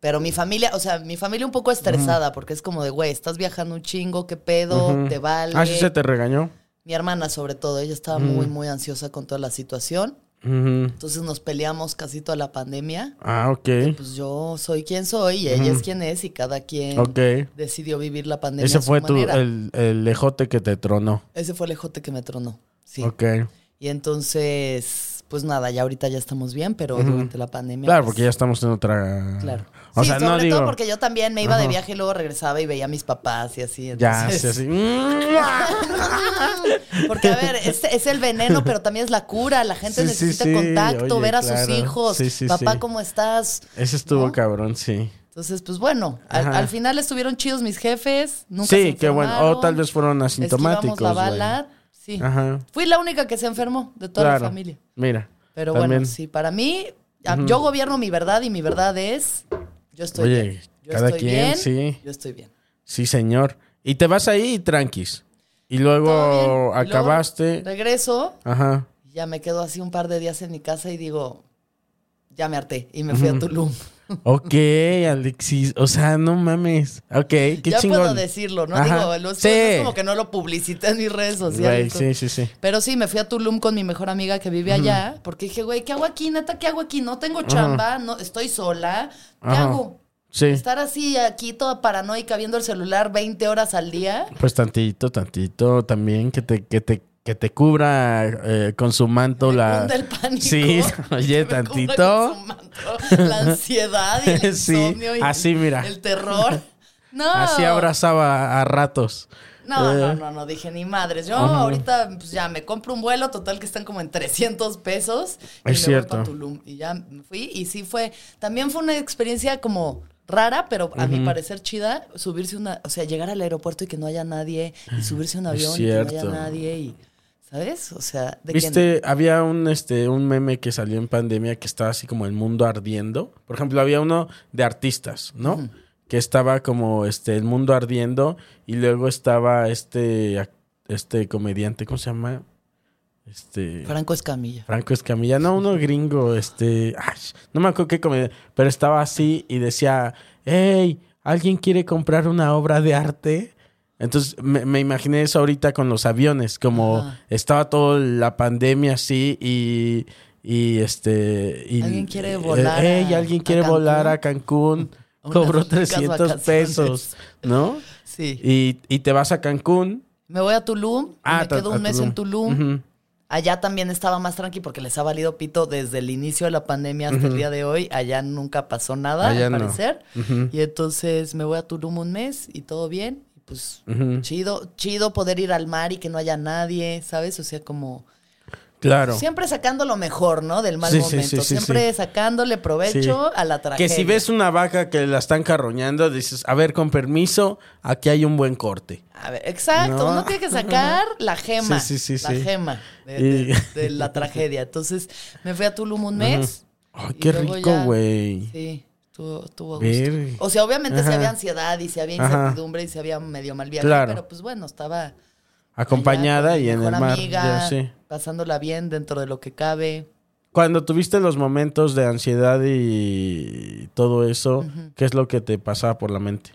pero mi familia, o sea, mi familia un poco estresada porque es como de, güey, estás viajando un chingo, qué pedo, te vale. Ah, sí se te regañó. Mi hermana sobre todo, ella estaba muy, muy ansiosa con toda la situación. Entonces nos peleamos casi toda la pandemia. Ah, ok. Pues yo soy quien soy y ella es quien es y cada quien Ok. decidió vivir la pandemia Ese a su fue tu, el, el lejote que te tronó. Ese fue el ejote que me tronó. Sí. Ok. Y entonces, pues nada, ya ahorita ya estamos bien, pero durante la pandemia. Claro, pues, porque ya estamos en otra. Claro. O sí, sea, sobre no digo. todo porque yo también me iba de viaje y luego regresaba y veía a mis papás y así. Ya, entonces- sí, así. Porque, a ver, es, es el veneno, pero también es la cura. La gente Sí, necesita sí, contacto, oye, ver a claro. sus hijos. Sí, sí, Papá. ¿cómo estás? Ese estuvo ¿No? cabrón, sí. Entonces, pues bueno, al, al final estuvieron chidos mis jefes. Nunca se Sí, qué bueno. O tal vez fueron asintomáticos. la. Sí. Ajá. Fui la única que se enfermó de toda Claro. la familia. Mira. Pero también. bueno, sí, para mí, yo gobierno mi verdad y mi verdad es, yo estoy Oye, bien. Yo cada estoy quien, bien, sí. Yo estoy bien. Sí, señor. Y te vas ahí tranquis. Y luego Y luego acabaste. regreso, Ajá. ya me quedo así un par de días en mi casa y digo, ya me harté. Y me fui a Tulum. Ok, Alexis. O sea, no mames. Ok, qué ya chingón. puedo decirlo, ¿no? Ajá. Digo, lo- Sí. no es como que no lo publicité en mis redes Güey, sociales. sí, sí, sí. Pero sí, me fui a Tulum con mi mejor amiga que vive allá, porque dije, güey, ¿qué hago aquí? Neta, ¿qué hago aquí? No tengo chamba, no, estoy sola. ¿Qué hago? Sí. Estar así aquí toda paranoica viendo el celular 20 horas al día. Pues tantito, tantito también que te, que te, que te cubra eh, con su manto Me la. el pánico. Sí, oye, tantito. con su manto La ansiedad y el Sí, insomnio y así, mira. el terror. No. Así abrazaba a ratos. No, no, Eh, no, no, dije ni madres. Yo ahorita pues ya me compro un vuelo, total que están como en 300 pesos. Y Es me cierto. voy Tulum. Y ya me fui y sí fue, también fue una experiencia como rara, pero a mi parecer chida, subirse una, o sea, llegar al aeropuerto y que no haya nadie, y subirse a un avión y que no haya nadie y, ¿sabes? O sea, de que... Viste, había un este un meme que salió en pandemia que estaba así como el mundo ardiendo. Por ejemplo, había uno de artistas, ¿no? Que estaba como este el mundo ardiendo y luego estaba este este comediante, ¿cómo se llama? Este Franco Escamilla. Franco Escamilla, no, uno gringo, este, ay, no me acuerdo qué comedia, pero estaba así y decía, hey, ¿alguien quiere comprar una obra de arte? Entonces me, me imaginé eso ahorita con los aviones, como Ajá. estaba toda la pandemia así y, y este... y- ¿Alguien quiere eh, volar hey, a- alguien a quiere volar a Cancún? Cobró ricas 300 vacaciones. pesos, ¿no? Sí. Y, y te vas a Cancún. Me voy a Tulum, y me ta- quedo a un mes en Tulum. Allá también estaba más tranqui porque les ha valido pito desde el inicio de la pandemia hasta el día de hoy. Allá nunca pasó nada, Allá al no. parecer. Y entonces me voy a Tulum un mes y todo bien. Pues chido, chido poder ir al mar y que no haya nadie, ¿sabes? O sea, como Claro. siempre sacando lo mejor, ¿no? Del mal Sí, momento. sí, sí, siempre sacándole provecho a la tragedia. Que si ves una vaca que la están carroñando, dices, a ver, con permiso, aquí hay un buen corte. A ver, exacto, ¿No? uno tiene que sacar la gema. Sí, sí, sí, la gema de, de- de la tragedia. Entonces, me fui a Tulum un mes. Ay, qué rico, ya- güey. Sí, a gusto. O sea, obviamente Ajá. había ansiedad y si había Ajá. incertidumbre y si había medio mal viaje, Claro. pero pues bueno, estaba Acompañada allá y en el mar. amiga, pasándola bien dentro de lo que cabe. Cuando tuviste los momentos de ansiedad y todo eso, ¿qué es lo que te pasaba por la mente?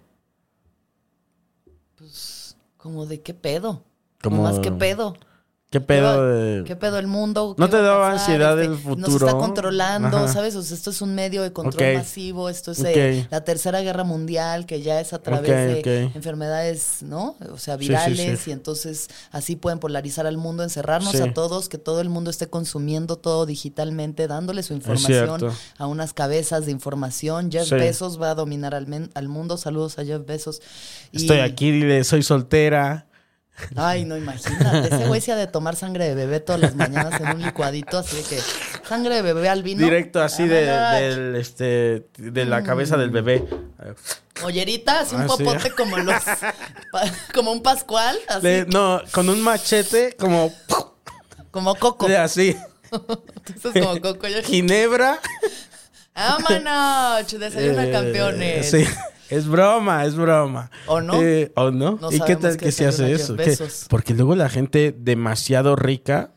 Como de qué pedo. Como más qué pedo. ¿Qué pedo de...? ¿Qué pedo el mundo? ¿No ¿Qué te daba ansiedad Este, el futuro? Nos está controlando, Ajá. ¿sabes? O sea, esto es un medio de control masivo, esto es eh, la tercera guerra mundial, que ya es a través de enfermedades, ¿no? O sea, Sí, sí, virales, sí. y entonces así pueden polarizar al mundo, encerrarnos a todos, que todo el mundo esté consumiendo todo digitalmente, dándole su información a unas cabezas de información. Jeff. Bezos va a dominar al, men- al mundo. Saludos a Jeff Bezos. Y- Estoy aquí, dile, soy soltera. Ay, no, imagínate. Ese güey se ha de tomar sangre de bebé todas las mañanas en un licuadito, así de que sangre de bebé al vino. Directo así de, del, este, de la cabeza del bebé. Mollerita, así un Ah, sí. popote como los. como un pascual, así. Le- no, con un machete como... Como coco. de así. Entonces, como coco. Yo, Ginebra. ¡Vámonos! Desayuna Eh, campeones. Sí, es broma, es broma. ¿O no? Eh, ¿O no? No ¿Y qué tal que se hace eso? Porque luego la gente demasiado rica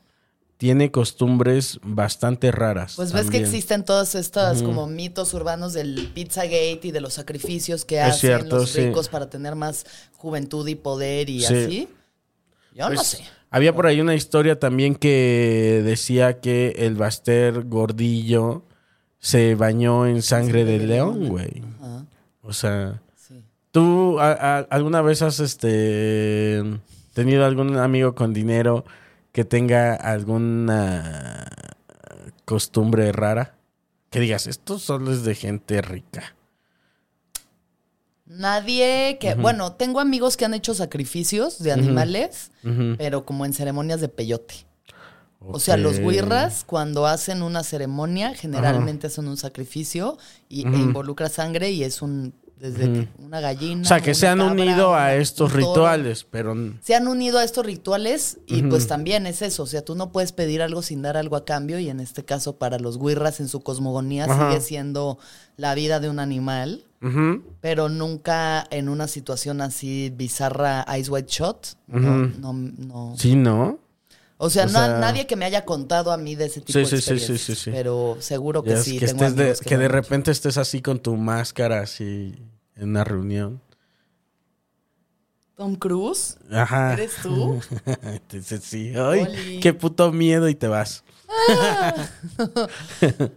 tiene costumbres bastante raras. Pues ves que existen todos estos como mitos urbanos del Pizzagate y de los sacrificios que Es hacen cierto, los sí. ricos para tener más juventud y poder y Sí. así. Yo no Pues, sé. Había por ahí una historia también que decía que el Baster gordillo se bañó en sangre de león, güey. Ajá, O sea, sí. ¿tú a- a- alguna vez has este tenido algún amigo con dinero que tenga alguna costumbre rara? Que digas, esto solo es de gente rica. Nadie que, bueno, tengo amigos que han hecho sacrificios de animales, pero como en ceremonias de peyote. O sea, los Ok. huirras cuando hacen una ceremonia, generalmente hacen un sacrificio y, e involucra sangre y es un desde una gallina. O sea, que se han cabra, unido a estos rituales, pero... Se han unido a estos rituales y pues también es eso, o sea, tú no puedes pedir algo sin dar algo a cambio y en este caso para los huirras en su cosmogonía Ajá. sigue siendo la vida de un animal, pero nunca en una situación así bizarra Ice White Shot. No, no, no. Sí, ¿no? O sea, O no- sea- nadie que me haya contado a mí de ese tipo Sí, de sí, sí, sí, sí, sí. Pero seguro que Ya sí. que, tengo estés de, que repente estés así con tu máscara, así, en una reunión. Tom Cruise, Ajá. ¿eres tú? Sí. Ay, Oli. qué puto miedo y te vas.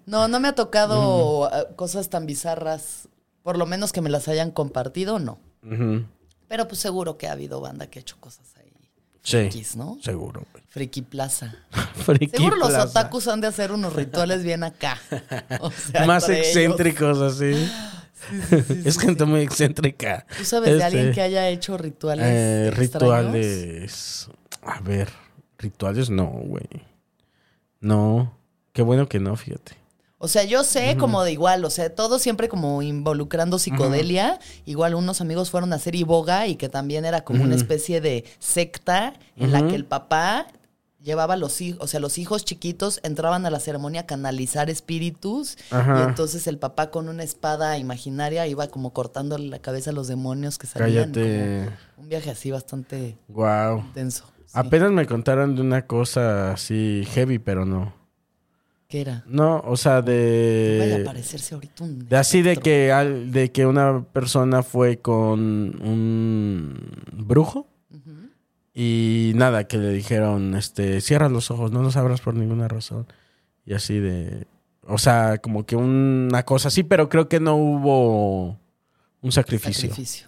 No, no me ha tocado cosas tan bizarras Por lo menos que me las hayan compartido, no. Pero pues seguro que ha habido banda que ha hecho cosas Sí. Frikis, ¿no? Seguro. Friki Plaza. Friki Seguro los otakus han de hacer unos rituales bien acá. O sea, Más ellos. excéntricos así. es gente muy excéntrica. ¿Tú sabes de Este, alguien que haya hecho rituales? eh, rituales. A ver, rituales no, güey. No. Qué bueno que no, fíjate. O sea, yo sé como de igual, o sea, todo siempre como involucrando psicodelia. Igual unos amigos fueron a hacer iboga y que también era como una especie de secta en la que el papá llevaba a los hijos, o sea, los hijos chiquitos entraban a la ceremonia a canalizar espíritus Ajá. y entonces el papá con una espada imaginaria iba como cortando la cabeza a los demonios que salían. Cállate. como un viaje así bastante Wow. sí. Apenas me contaron de una cosa así heavy, pero no. ¿Qué era? No, o sea, Vaya a de. parecerse ahorita un De así de que al- de que una persona fue con un brujo y nada, que le dijeron, este, cierra los ojos, no los abras por ninguna razón. Y así de, o sea, como que una cosa así, pero creo que no hubo un sacrificio. sacrificio.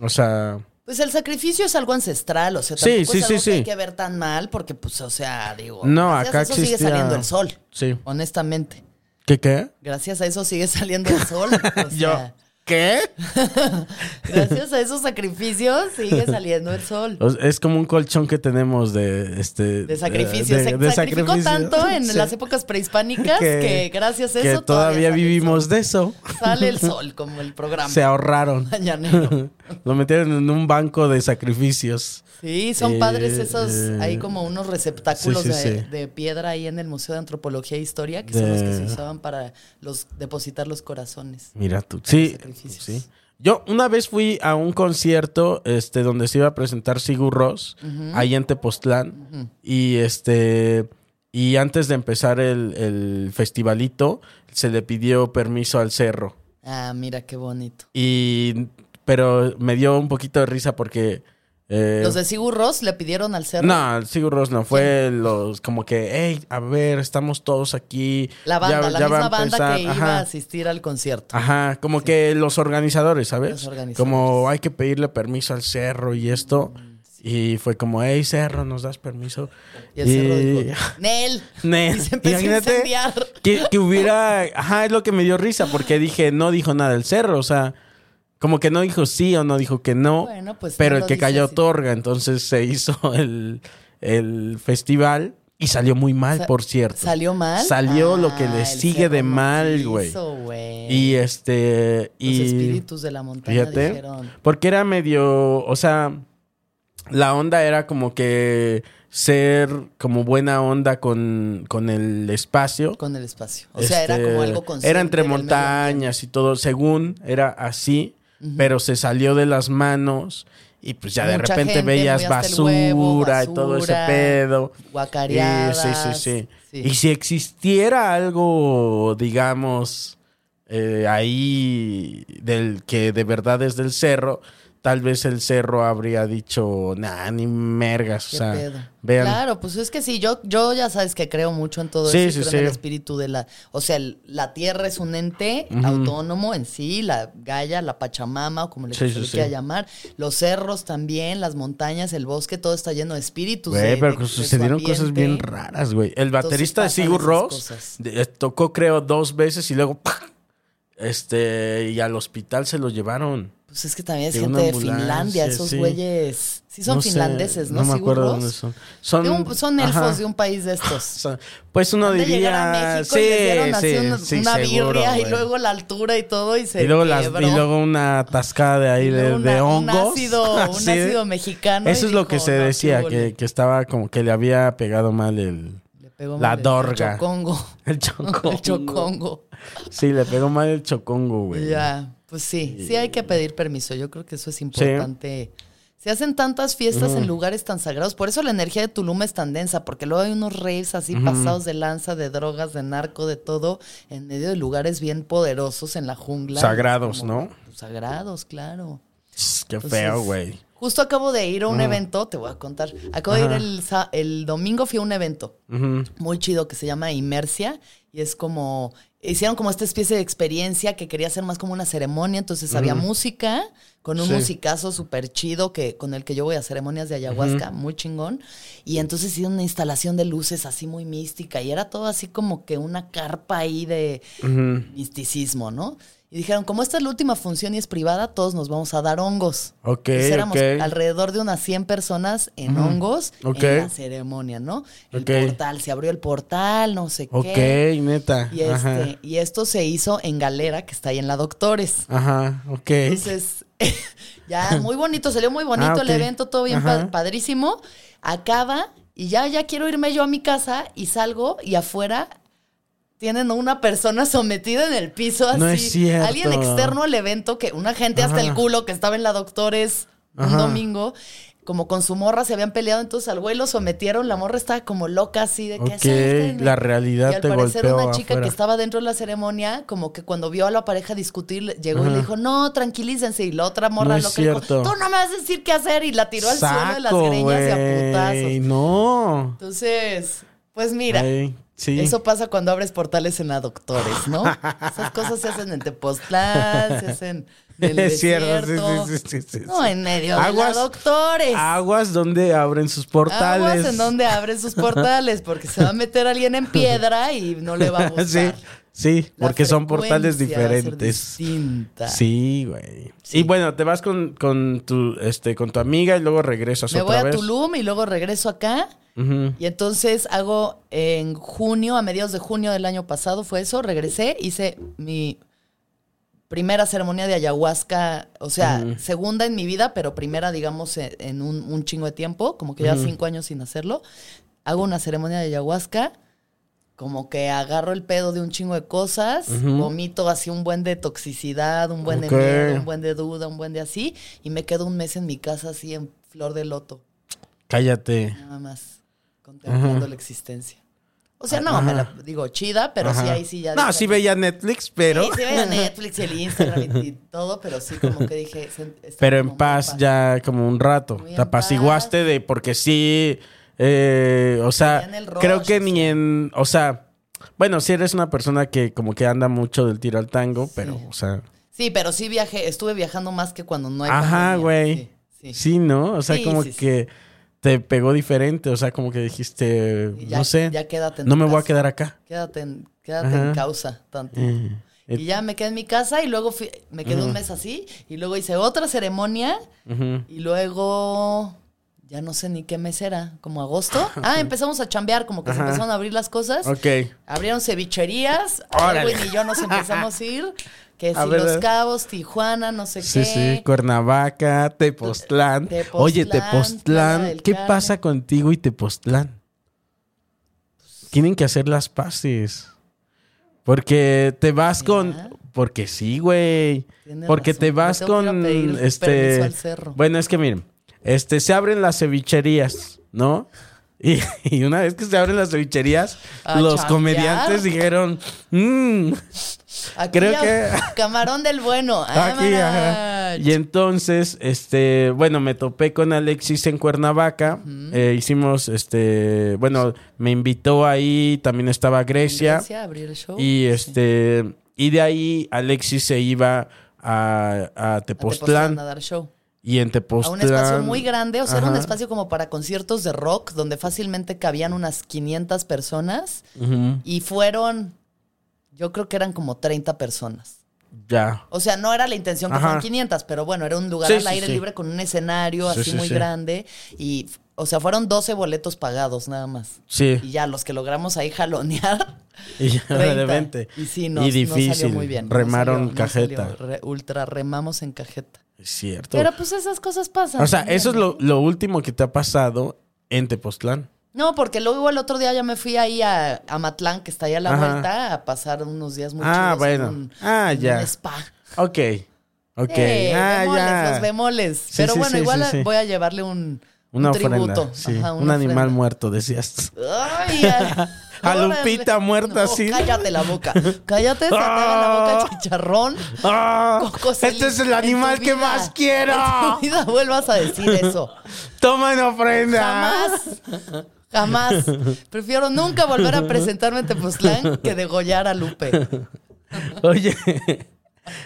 O sea, Pues el sacrificio es algo ancestral, o sea, tampoco sí, es algo sí, que hay que ver tan mal, porque, pues, o sea, digo, No, gracias acá a eso sigue saliendo el sol, sí. honestamente. ¿Qué qué? Gracias a eso sigue saliendo el sol. O Yo, sea, ¿qué? gracias a esos sacrificios sigue saliendo el sol. Es como un colchón que tenemos de este De sacrificio. de- Se de sacrificó sacrificio. tanto en Sí. las épocas prehispánicas que, gracias a que eso todavía, sale el vivimos de eso. Sale el sol, como el programa Se ahorraron. mañanero. Lo metieron en un banco de sacrificios. Sí, son Eh, padres esos, eh, hay como unos receptáculos sí, sí, de, sí. de piedra ahí en el Museo de Antropología e Historia, que son los que se usaban para los depositar los corazones. Mira tú. Sí, sí. Yo una vez fui a un concierto este, donde se iba a presentar Sigur Rós, ahí en Tepoztlán. Y este. Y antes de empezar el, el festivalito, se le pidió permiso al cerro. Ah, mira qué bonito. Y. Pero me dio un poquito de risa porque. Eh, Los de Sigur Rós le pidieron al cerro. No, Sigur Rós no. Fue los como que, hey, a ver, estamos todos aquí. La banda, ya- la ya misma banda empezar". que iba a asistir al concierto. Ajá, como que los organizadores, ¿sabes? Los organizadores. Como hay que pedirle permiso al cerro y esto. Y fue como, hey, cerro, ¿nos das permiso? Y el cerro dijo, Nel. Nel, Y se empezó a incendiar. Que, que hubiera, ajá, es lo que me dio risa, porque dije, no dijo nada el cerro, o sea, como que no dijo sí o no dijo que no, Bueno, pues pero no el que cayó así. otorga, entonces se hizo el, el festival y salió muy mal, Sa- por cierto. ¿Salió mal? Salió lo que Ah, le el sigue de mal, güey. Y este, Los y... espíritus de la montaña Fíjate. dijeron. Porque era medio, o sea, la onda era como que ser como buena onda con, con el espacio. Con el espacio. O sea, era Este, como algo consciente. Era entre montañas y todo, según era así, pero se salió de las manos y pues ya de repente gente, veías basura, y todo ese pedo. guacareadas. Y, sí, sí, sí, Sí. Y si existiera algo, digamos, eh, ahí del que de verdad es del cerro, tal vez el cerro habría dicho, nah, ni mergas. ¿Qué o sea, pedo? vean. Claro, pues es que sí, yo, yo ya sabes que creo mucho en todo Sí, eso. sí, creo en el espíritu de la. O sea, el- la tierra es un ente autónomo en sí, la Gaia, la Pachamama, o como le, quiera llamar. Los cerros también, las montañas, el bosque, todo está lleno de espíritus. Güey, de- pero de- de sucedieron cosas bien raras, güey. El baterista de Sigur Ross eh, tocó, creo, dos veces y luego, este, y al hospital se lo llevaron. Pues es que también es De gente de Finlandia, esos sí. güeyes. Sí, son No sé, finlandeses, ¿no? No me acuerdo dónde son. Son, De un- son elfos ajá. de un país de estos. Pues uno diría. a sí, y les dieron así sí, una, sí, una seguro, birria y luego la altura y todo y se y luego, las- quebró. y luego una tascada de ahí de, una- hongos. Un ácido, un así. ácido mexicano. Eso es lo dijo, que se "No, decía, que, huele". que estaba como que le había pegado mal el, Le pegó la mal el dorga. chocongo. el chocongo. El chocongo. Sí, le pegó mal el chocongo, güey. Ya, pues sí, sí hay que pedir permiso. Yo creo que eso es importante. Se hacen tantas fiestas en lugares tan sagrados. Por eso la energía de Tulum es tan densa, porque luego hay unos raves así pasados de lanza, de drogas, de narco, de todo, en medio de lugares bien poderosos en la jungla. Sagrados, Como- ¿no? Sagrados, claro. Qué Entonces, feo, güey. Justo acabo de ir a un evento, te voy a contar. Acabo de ir el, el domingo, fui a un evento muy chido que se llama Imersia y es como hicieron como esta especie de experiencia que quería ser más como una ceremonia. Entonces había música con un Sí. musicazo súper chido que, con el que yo voy a ceremonias de ayahuasca, muy chingón. Y entonces hicieron una instalación de luces así muy mística y era todo así como que una carpa ahí de misticismo, ¿no? Y dijeron, como esta es la última función y es privada, todos nos vamos a dar hongos. Ok, Entonces éramos ok. alrededor de unas 100 personas en hongos Ok. en la ceremonia, ¿no? El Ok. portal, se abrió el portal, no sé Ok, qué. neta. Y, este, y esto se hizo en Galera, que está ahí en la Doctores. Ajá, ok. Entonces, ya muy bonito, salió muy bonito Ah, el ok. evento, todo bien pa- padrísimo. Acaba y ya, ya quiero irme yo a mi casa y salgo y afuera tienen a una persona sometida en el piso así. No es cierto. Alguien externo al evento, que una gente hasta el culo que estaba en la Doctores un Ajá. domingo. Como con su morra se habían peleado, entonces al güey lo sometieron, la morra estaba como loca así de que Ok, "Suéltenme". la realidad y al te parecer golpeó una chica afuera. que estaba dentro de la ceremonia, como que cuando vio a la pareja discutir, le- llegó y le dijo, no, tranquilícense. Y la otra morra No loca dijo, tú no me vas a decir qué hacer. Y la tiró al suelo de las greñas y a putazos. No. Entonces, pues mira. Ay, sí. Eso pasa cuando abres portales en la Doctores, ¿no? Esas cosas se hacen en Tepoztlán, se hacen en el es desierto. sí. No, en medio de Aguas- la Doctores. Aguas donde abren sus portales. Aguas en donde abren sus portales, porque se va a meter alguien en piedra y no le va a gustar. sí, La porque son portales a diferentes. Sí, güey. Sí. Y bueno, te vas con, con tu este con tu amiga y luego regresas Me voy otra a vez. Tulum y luego regreso acá. Y entonces hago en junio, a mediados de junio del año pasado fue eso, regresé, hice mi primera ceremonia de ayahuasca, o sea, segunda en mi vida, pero primera, digamos, en, en un, un chingo de tiempo, como que ya cinco años sin hacerlo. Hago una ceremonia de ayahuasca, como que agarro el pedo de un chingo de cosas, vomito así un buen de toxicidad, un buen de miedo, un buen de duda, un buen de así, y me quedo un mes en mi casa así en flor de loto. Cállate. nada más contemplando la existencia. O sea, no, me la digo chida, pero sí ahí sí ya. No, sí veía Netflix, pero. Sí, sí veía Netflix y el Instagram y, y todo, pero sí como que dije. Pero en paz ya como un rato. Muy Te apaciguaste de porque sí. eh, o sea, rush, creo que ni sí. en. O sea, bueno, si eres una persona que como que anda mucho del tiro al tango, pero, o sea. Sí, pero sí viajé, estuve viajando más que cuando no hay Ajá, güey. Sí, Sí. sí. ¿no? O sea, Sí, como sí, sí. que te pegó diferente. O sea, como que dijiste, ya- no sé. ya quédate en no me voy a quedar acá. Quédate en, quédate Ajá. en causa tanto. Eh, Y ya me quedé en mi casa y luego fui- me quedé un mes así y luego hice otra ceremonia y luego ya no sé ni qué mes era, como agosto. Ah, empezamos a chambear, como que se empezaron a abrir las cosas. Ok. Abrieron cevicherías. Edwin y yo nos empezamos a ir. Que si Los. Cabos, Tijuana, no sé Sí, qué. sí, Cuernavaca, Tepoztlán. Tepoztlán, Oye, Tepoztlán, ¿qué Carmen. pasa contigo y Tepoztlán? Tienen que hacer las paces. Porque te vas con... Porque sí, güey. Porque razón. te vas con... Este... al cerro. Bueno, es que miren. Este, se abren las cevicherías, ¿no? Y, y una vez que se abren las cevicherías, A los chambear. comediantes dijeron... "Mm, Aquí creo que- Camarón del bueno. Aquí, ajá. Y entonces, este, bueno, me topé con Alexis en Cuernavaca. Eh, hicimos, este, bueno, me invitó ahí, también estaba Grecia. Grecia, abrir el show. Y este, y de ahí Alexis se iba a, a A Tepoztlán. a dar show. Y en A Tepoztlán. un espacio muy grande, o sea, era un espacio como para conciertos de rock, donde fácilmente cabían unas 500 personas. Y fueron, yo creo que eran como 30 personas. Ya. O sea, no era la intención que Ajá. fueran 500, pero bueno, era un lugar Sí, al aire sí. libre con un escenario Sí, así sí, muy grande. Y, o sea, fueron 12 boletos pagados nada más. Sí. Y ya los que logramos ahí jalonear. Y ya 30. de 20. Y sí, no, y difícil. salió muy bien. Remaron salió- cajeta. salió. Re- ultra remamos en cajeta. Es cierto. Pero pues esas cosas pasan. o sea, también, eso es lo, lo último que te ha pasado en Tepoztlán. No, porque luego el otro día ya me fui ahí a, a Matlán, que está ahí a la Ajá. vuelta, a pasar unos días muy Ah, bueno. en un, Ah, en ya. un spa. Ok. Ok. Eh, ah, bemoles, ya. los bemoles. Sí, Pero sí, bueno, sí, igual voy a llevarle un, un ofrenda. tributo. Ajá, un animal muerto, decías. Ay, ay. A. Lupita muerta, No, sí. Cállate la boca. Cállate, se te haga la boca chicharrón. ¡Ah! Este es el animal que vida, más quiero. En tu vida vuelvas a decir eso. Toma en ofrenda. Jamás. Jamás. Prefiero nunca volver a presentarme en Tepoztlán que degollar a Lupe. Oye,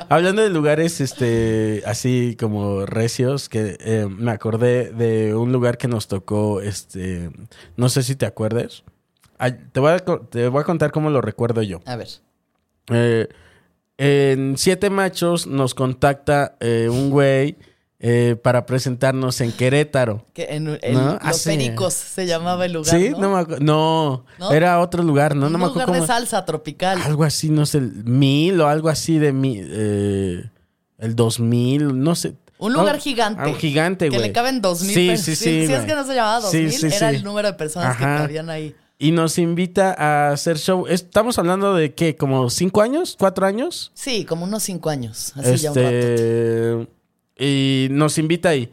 hablando de lugares este así como recios, que eh, me acordé de un lugar que nos tocó, este, no sé si te acuerdes. Te voy, a, te voy a contar cómo lo recuerdo yo. A ver. Eh, en Siete Machos nos contacta eh, un güey eh, para presentarnos en Querétaro. Que en, en ¿No? Los Ah, sí. Pericos se llamaba el lugar. ¿Sí? ¿no? No, me acu- no, ¿No? era otro lugar, no, Un no me lugar acuerdo de cómo. salsa tropical. Algo así, no sé, mil o algo así de mi, eh, el 2000, no sé. Un lugar No, gigante. ah, un gigante, Que güey. le caben dos mil Sí, personas. sí, Si- sí. Si, es que no se llamaba dos Sí, mil, sí, era sí. el número de personas que cabían ahí. Y nos invita a hacer show. Estamos hablando de qué, como cinco años, cuatro años. Sí, como unos cinco años. Así ya un rato. este, y nos invita ahí.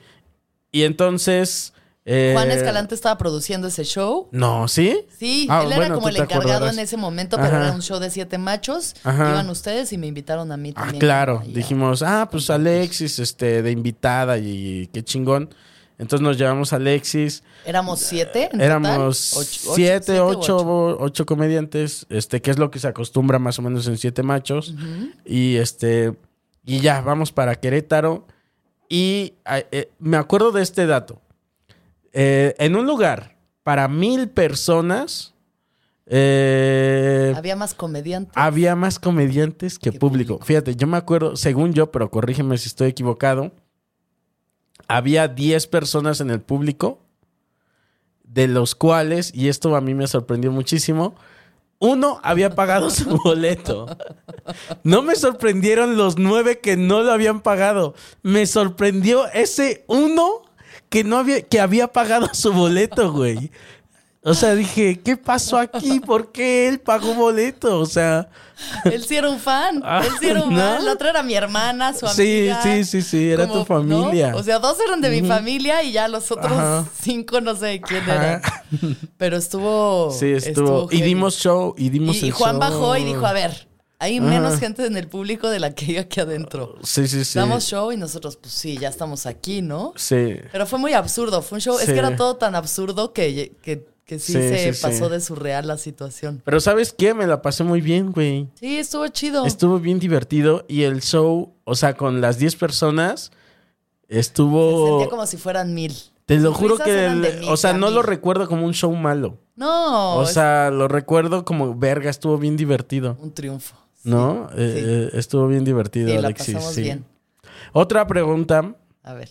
Y entonces. eh, Juan Escalante estaba produciendo ese show. No, ¿sí? Sí, Ah, él era bueno, como el encargado acordarás. en ese momento, pero Ajá. era un show de siete machos. Ajá. Iban ustedes y me invitaron a mí Ah, también. claro. Allá. Dijimos, ah, pues Alexis, este, de invitada y qué chingón. Entonces nos llevamos a Alexis. Éramos siete. en Éramos total? Ocho- ocho- siete, ocho, ocho, comediantes, este, que es lo que se acostumbra más o menos en siete machos. Y este, y ya, vamos para Querétaro. Y eh, me acuerdo de este dato. Eh, en un lugar para mil personas, eh, Había más comediantes. había más comediantes que Que público. público. Fíjate, yo me acuerdo, según yo, pero corrígeme si estoy equivocado, había 10 personas en el público, de los cuales, y esto a mí me sorprendió muchísimo, uno había pagado su boleto. No me sorprendieron los nueve que no lo habían pagado. Me sorprendió ese uno que no había, que había pagado su boleto, güey. O sea, dije, ¿qué pasó aquí? ¿Por qué él pagó boleto? O sea, Él sí era un fan. Ah, Él sí era un ¿no? fan. La otra era mi hermana, su Sí, amiga. sí, sí, sí, era tu familia. ¿no? O sea, dos eran de mi familia y ya los otros Ajá. cinco no sé quién eran. Pero estuvo. sí, estuvo. y dimos show, y dimos Y, y Juan show. bajó y dijo: A ver, hay menos gente en el público de la que hay aquí adentro. Sí, sí, sí. Damos show y nosotros, pues sí, ya estamos aquí, ¿no? Sí. Pero fue muy absurdo. Fue un show. Es Sí. que era todo tan absurdo que, que, que sí, Sí, se sí, pasó sí. de surreal la situación. Pero ¿sabes qué? Me la pasé muy bien, güey. Sí, estuvo chido. Estuvo bien divertido y el show, o sea, con las 10 personas, Se estuvo... sentía como si fueran mil. Te lo juro que, el- mil, o sea, no mil. lo recuerdo como un show malo. No, o es sea, lo recuerdo como, verga, estuvo bien divertido. un triunfo. ¿No? Eh, eh, estuvo bien divertido, Sí, la Alexis. pasamos sí. bien. Otra pregunta A ver.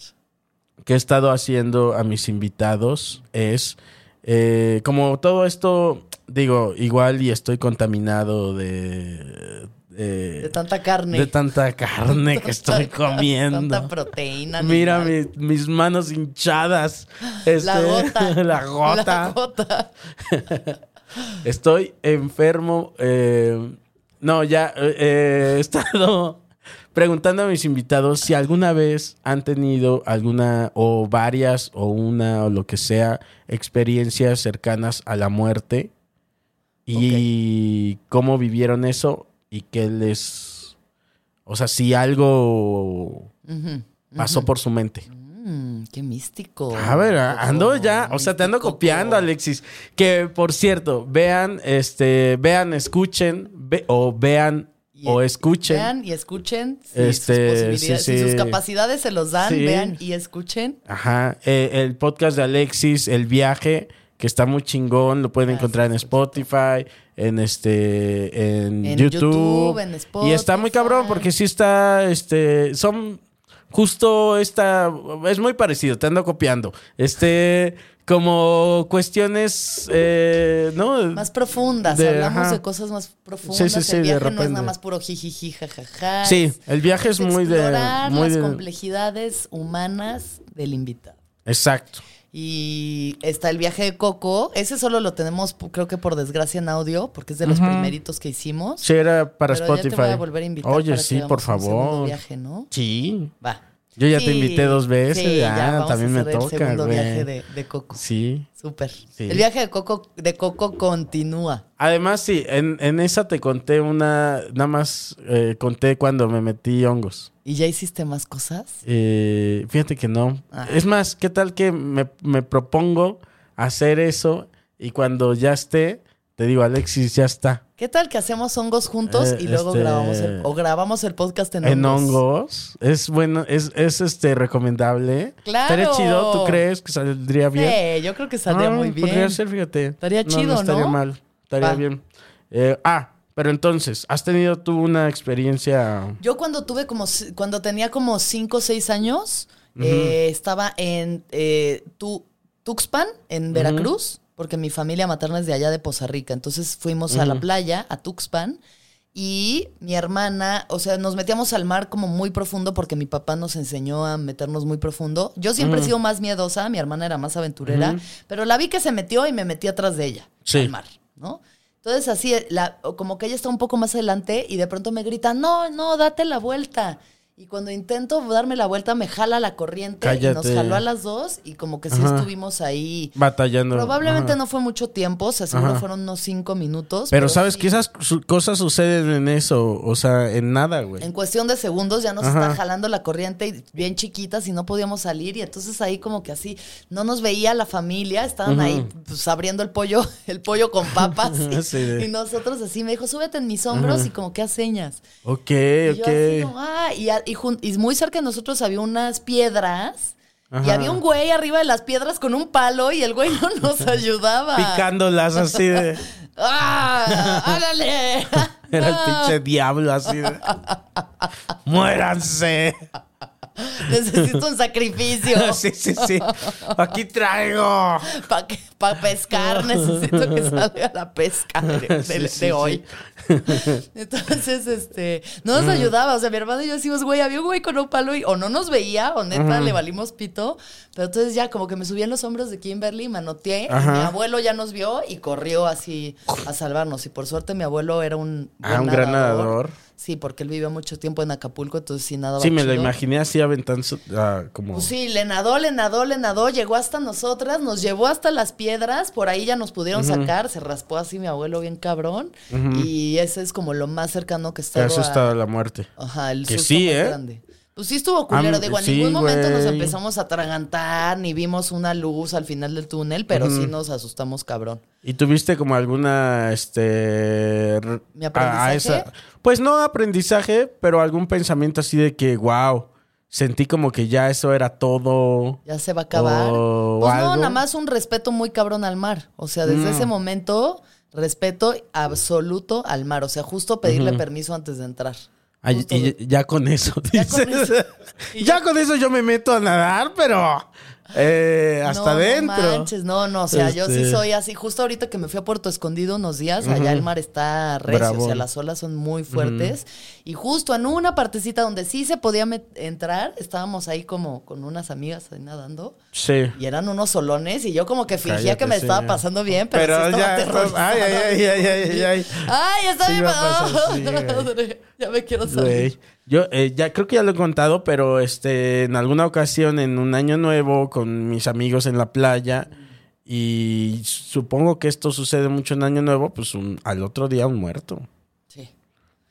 que he estado haciendo a mis invitados es, eh, como todo esto, digo, igual y estoy contaminado de... de- De tanta carne. de tanta carne que estoy comiendo. Tanta proteína. Mira mi- mis manos hinchadas. Este, La gota. la gota. La gota. Estoy enfermo. eh, no, ya eh, eh, he estado preguntando a mis invitados si alguna vez han tenido alguna o varias o una o lo que sea experiencias cercanas a la muerte y cómo vivieron eso y qué les... O sea, si algo pasó por su mente. Mm, qué místico. A ver, ando ya, o sea, te ando copiando, Alexis. Que por cierto, vean, este, vean, escuchen, ve- o vean Y- o escuchen. Vean y escuchen. Si, Este, sus, posibilidades, sí, si sus sí. capacidades se los dan, Sí. vean y escuchen. Ajá, eh, el podcast de Alexis, El Viaje, que está muy chingón, lo pueden Ah, encontrar en. Spotify, en este, en, En YouTube, YouTube, en y está muy cabrón porque sí está, este, son justo esta, es muy parecido, te ando copiando, este, como cuestiones, eh, ¿no? Más profundas. De- Hablamos ajá. de cosas más profundas. Sí, sí, sí, el de viaje no es nada más puro jijiji, jajaja. Sí, el viaje es muy de, explorar muy las de, complejidades humanas del invitado. exacto. Y está el viaje de Coco. Ese solo lo tenemos, creo que por desgracia, en audio, porque es de los primeritos que hicimos. Sí, era para Pero Spotify. ya te voy a volver a invitar Oye, para sí, por un favor. viaje, ¿no? Sí. Va. Yo ya te invité dos veces, sí, ya, vamos a también me toca, El segundo viaje de, de Coco. Sí. Súper. Sí. El viaje de Coco, de Coco continúa. Además, sí, en, en esa te conté una, nada más eh, conté cuando me metí hongos. ¿Y ya hiciste más cosas? Eh, fíjate que no. Ah. Es más, ¿qué tal que me, me propongo hacer eso Y cuando ya esté, te digo, Alexis, ya está. ¿Qué tal que hacemos hongos juntos Eh, y luego este- grabamos el, o grabamos el podcast en, En hongos? hongos. Es bueno, es, es este recomendable. ¡Claro! Estaría chido, ¿tú crees que saldría bien? Sí, yo creo que saldría Ah, muy bien. Podría ser, fíjate. Estaría No, chido, no estaría ¿no? mal. Estaría Va. bien. Eh, ah, pero entonces, ¿has tenido tú una experiencia? Yo cuando tuve como, cuando tenía como 5 o 6 años, eh, estaba en Tu- Tuxpan, en Veracruz, porque mi familia materna es de allá de Poza Rica. Entonces fuimos a la playa, a Tuxpan, y mi hermana, o sea, nos metíamos al mar como muy profundo porque mi papá nos enseñó a meternos muy profundo. Yo siempre he sido más miedosa, mi hermana era más aventurera, pero la vi que se metió y me metí atrás de ella Sí. al mar, ¿no? Entonces así, la, como que ella está un poco más adelante y de pronto me grita, no, no, date la vuelta. Y cuando intento darme la vuelta me jala la corriente y nos jaló a las dos y como que sí Ajá. estuvimos ahí. Batallando. Probablemente Ajá. no fue mucho tiempo, o sea, seguro Ajá. fueron unos cinco minutos. Pero sabes sí, que esas cosas suceden en eso, o sea, en nada, güey. En cuestión de segundos ya nos está jalando la corriente y bien chiquitas y no podíamos salir y entonces ahí como que así no nos veía la familia, estaban ahí pues abriendo el pollo, el pollo con papas y, Sí, y nosotros así me dijo, súbete en mis hombros y como que haz señas. Ok, Y yo así ok. como, ah, y, a- y y muy cerca de nosotros había unas piedras y había un güey arriba de las piedras con un palo y el güey no nos ayudaba. Picándolas así de. ¡Ah! ¡Árale! Era el pinche diablo así de. ¡Muéranse! Necesito un sacrificio. sí, sí, sí. Aquí traigo. Para pescar, necesito que salga la pesca de, de- Sí, de sí, hoy. Entonces, este, no nos ayudaba. O sea, mi hermano y yo decimos, güey, había un güey con un palo y o no nos veía, o neta le valimos pito. Pero entonces ya como que me subí en los hombros de Kimberly, manoteé. y mi abuelo ya nos vio y corrió así a salvarnos. Y por suerte mi abuelo era un. Ah, un gran nadador. Sí, porque él vivió mucho tiempo en Acapulco, entonces sí nadaba Sí, me lo chido. imaginé así aventando ah, como. Pues sí, le nadó, le nadó, le nadó, llegó hasta nosotras, nos llevó hasta las piedras, por ahí ya nos pudieron sacar, se raspó así mi abuelo bien cabrón, y ese es como lo más cercano que está. has estado la muerte. Ajá, el Que susto sí, más ¿eh? grande. Pues sí estuvo culero, digo, en sí, ningún momento nos empezamos a atragantar, ni vimos una luz al final del túnel, pero sí nos asustamos cabrón. ¿Y tuviste como alguna, este... ¿Mi aprendizaje? pues no aprendizaje, pero algún pensamiento así de que, wow, sentí como que ya eso era todo. Ya se va a acabar. O pues no, algo. nada más un respeto muy cabrón al mar. O sea, desde Mm. ese momento, respeto absoluto al mar. O sea, justo pedirle permiso antes de entrar. Ay, y ya, con eso, Ya con dices. eso. Ya con eso yo me meto a nadar, pero eh, hasta no, adentro. No manches, no, no. O sea, yo sí Este- soy así. Justo ahorita que me fui a Puerto Escondido unos días, allá el mar está recio. O Bravón. sea, las olas son muy fuertes. Y justo en una partecita donde sí se podía entrar, estábamos ahí como con unas amigas ahí nadando. Sí. Y eran unos solones y yo como que fingía Cállate, que me sí. estaba pasando bien, pero, Pero sí estaba ya, ay, ay, ay, ay, ay, ay. Ay, está Sí bien. pasar, sí, madre, ya me quiero salir. Yo eh, ya creo que ya lo he contado, pero este en alguna ocasión en un año nuevo con mis amigos en la playa y supongo que esto sucede mucho en año nuevo, pues un- al otro día un muerto. Sí.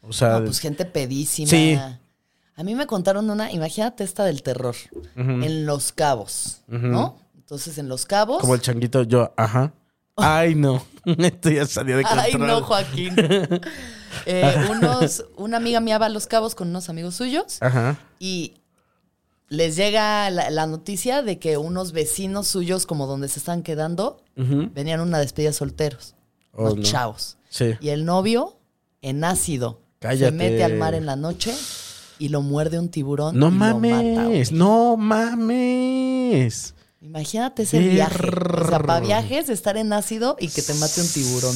O sea, No, pues gente pedísima. Sí. A mí me contaron una, imagínate esta del terror, en Los Cabos, ¿no? Entonces en Los Cabos. como el changuito yo, ajá. Ay, no. Esto ya salió de control. Ay, no, Joaquín. Eh, unos, una amiga mía va a Los Cabos con unos amigos suyos Ajá. y les llega la, la noticia de que unos vecinos suyos, como donde se están quedando, venían a una despedida solteros. Oh, unos no. chavos. Sí. Y el novio, en ácido, Cállate. se mete al mar en la noche y lo muerde un tiburón. No y lo mata, mames, no mames. Imagínate ese viaje. O sea, para viajes, estar en ácido y que te mate un tiburón.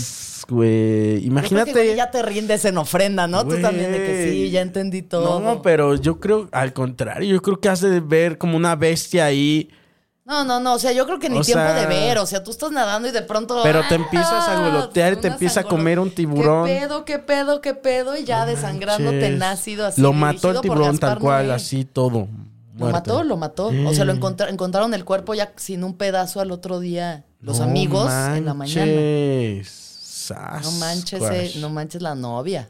Güey, Yo creo imagínate. que, ya te rindes en ofrenda, ¿no? Tú también de que sí, ya entendí todo. No, pero yo creo, al contrario, yo creo que has de ver como una bestia ahí, No, no, no. O sea, yo creo que ni O tiempo sea- de ver. O sea, tú estás nadando y de pronto. Pero te ¡ah! empiezas a golotear y te empieza a comer un tiburón. ¿Qué pedo, qué pedo, qué pedo? Y ya desangrándote en ácido así. Lo mató el tiburón tal cual, así todo. Lo muerto. mató, lo mató. O sea, lo encontra- encontraron el cuerpo ya sin un pedazo al otro día. Los No amigos en la mañana. No manches, eh, no manches la novia.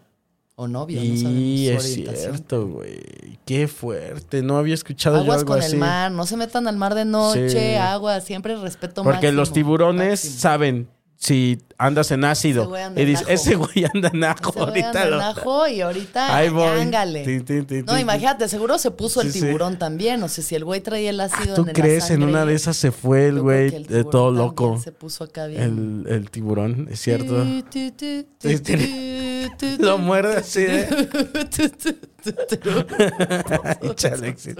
O novio, no Y sabemos su es cierto, güey. Qué fuerte. No había escuchado yo Aguas algo con así. el mar, no se metan al mar de noche, Sí. agua, siempre respeto Porque los tiburones máximo. saben, si andas en ácido y dices, ese güey anda en ajo Ese ahorita. anda en lo- ajo y ahorita Ahí voy. No, imagínate, seguro se puso el sí. tiburón también. No sé si el güey traía el Ah, ácido ¿Tú en la crees? En una de esas se fue el güey de todo loco. Se puso acá bien. El, el tiburón, es cierto. Lo muerde así de tu, tu, tu. Pinche Alexis.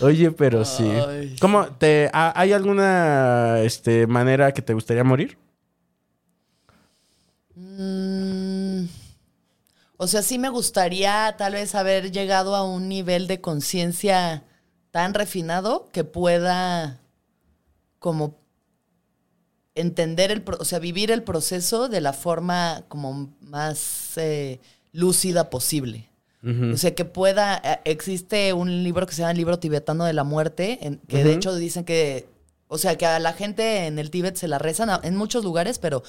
Oye, pero sí. Ay. ¿Cómo te ha- hay alguna este manera que te gustaría morir? Mm, o sea, sí me gustaría tal vez haber llegado a un nivel de conciencia tan refinado que pueda como entender el, o sea, vivir el proceso de la forma como más eh, lúcida posible. O sea, que pueda, eh, existe un libro que se llama el libro tibetano de la muerte, en- que de hecho dicen que, o sea, que a la gente en el Tíbet se la rezan a- en muchos lugares, pero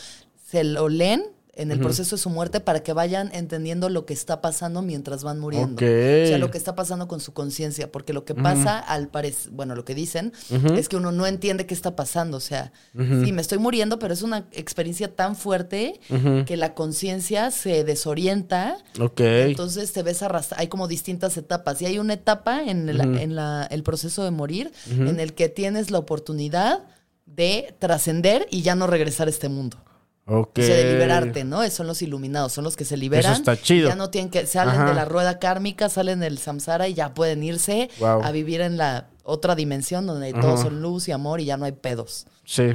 se lo leen en el proceso de su muerte para que vayan entendiendo lo que está pasando mientras van muriendo. O sea, lo que está pasando con su conciencia, porque lo que pasa al parecer, bueno, lo que dicen es que uno no entiende qué está pasando, o sea, sí, me estoy muriendo, pero es una experiencia tan fuerte que la conciencia se desorienta Ok. entonces te ves arrastrado. Hay como distintas etapas. Y hay una etapa en, el, en la- el proceso de morir en el que tienes la oportunidad de trascender y ya no regresar a este mundo. Ok. O sea, de liberarte, ¿no? Son los iluminados, son los que se liberan. Eso está chido. Ya no tienen que, salen Ajá. de la rueda kármica, salen del samsara y ya pueden irse Wow. a vivir en la otra dimensión donde todos son luz y amor y ya no hay pedos. Sí.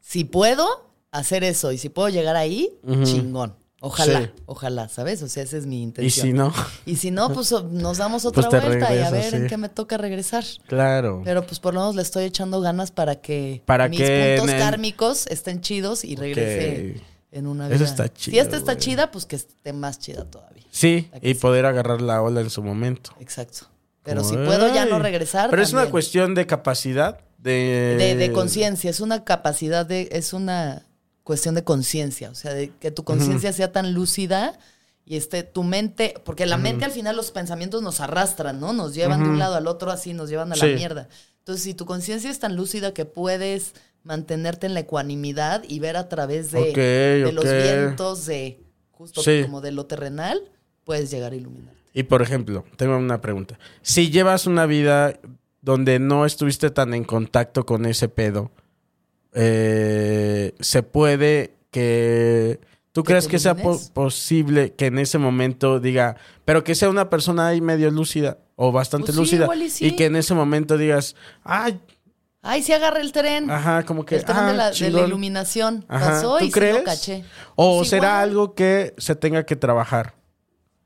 Si puedo hacer eso y si puedo llegar ahí, chingón. Ojalá, Sí. ojalá, ¿sabes? O sea, esa es mi Y intención. si no, Y si no, pues nos damos otra Pues te vuelta y a ver en qué me toca regresar. claro. Pero pues por lo menos le estoy echando ganas para que Para mis que puntos el- kármicos estén chidos y regrese en una Eso vida. está Si chido, esta está güey. chida, pues que esté más chida todavía. Sí, y poder agarrar la ola en su momento. Exacto. Pero si puedo ya no regresar. Pero es una cuestión de capacidad de... de, de conciencia, es una capacidad de, es una cuestión de conciencia, o sea, de que tu conciencia sea tan lúcida y esté tu mente, porque la mente al final los pensamientos nos arrastran, ¿no? Nos llevan de un lado al otro así, nos llevan a Sí. la mierda. Entonces, si tu conciencia es tan lúcida que puedes mantenerte en la ecuanimidad y ver a través de, los vientos de justo Sí. como de lo terrenal, puedes llegar a iluminar. Y por ejemplo, tengo una pregunta. Si llevas una vida donde no estuviste tan en contacto con ese pedo, eh, ¿se puede que... ¿Tú ¿Que crees que sea po- posible que en ese momento diga, pero que sea una persona ahí medio lúcida o bastante Pues sí, lúcida igual y sí. que en ese momento digas, ay, Ay, sí agarré el tren. ajá, como que... el tren ah, de, la, de la chingón". iluminación. Ajá, Pasó ¿tú y sí crees? lo caché. ¿O Pues será igual. algo que se tenga que trabajar?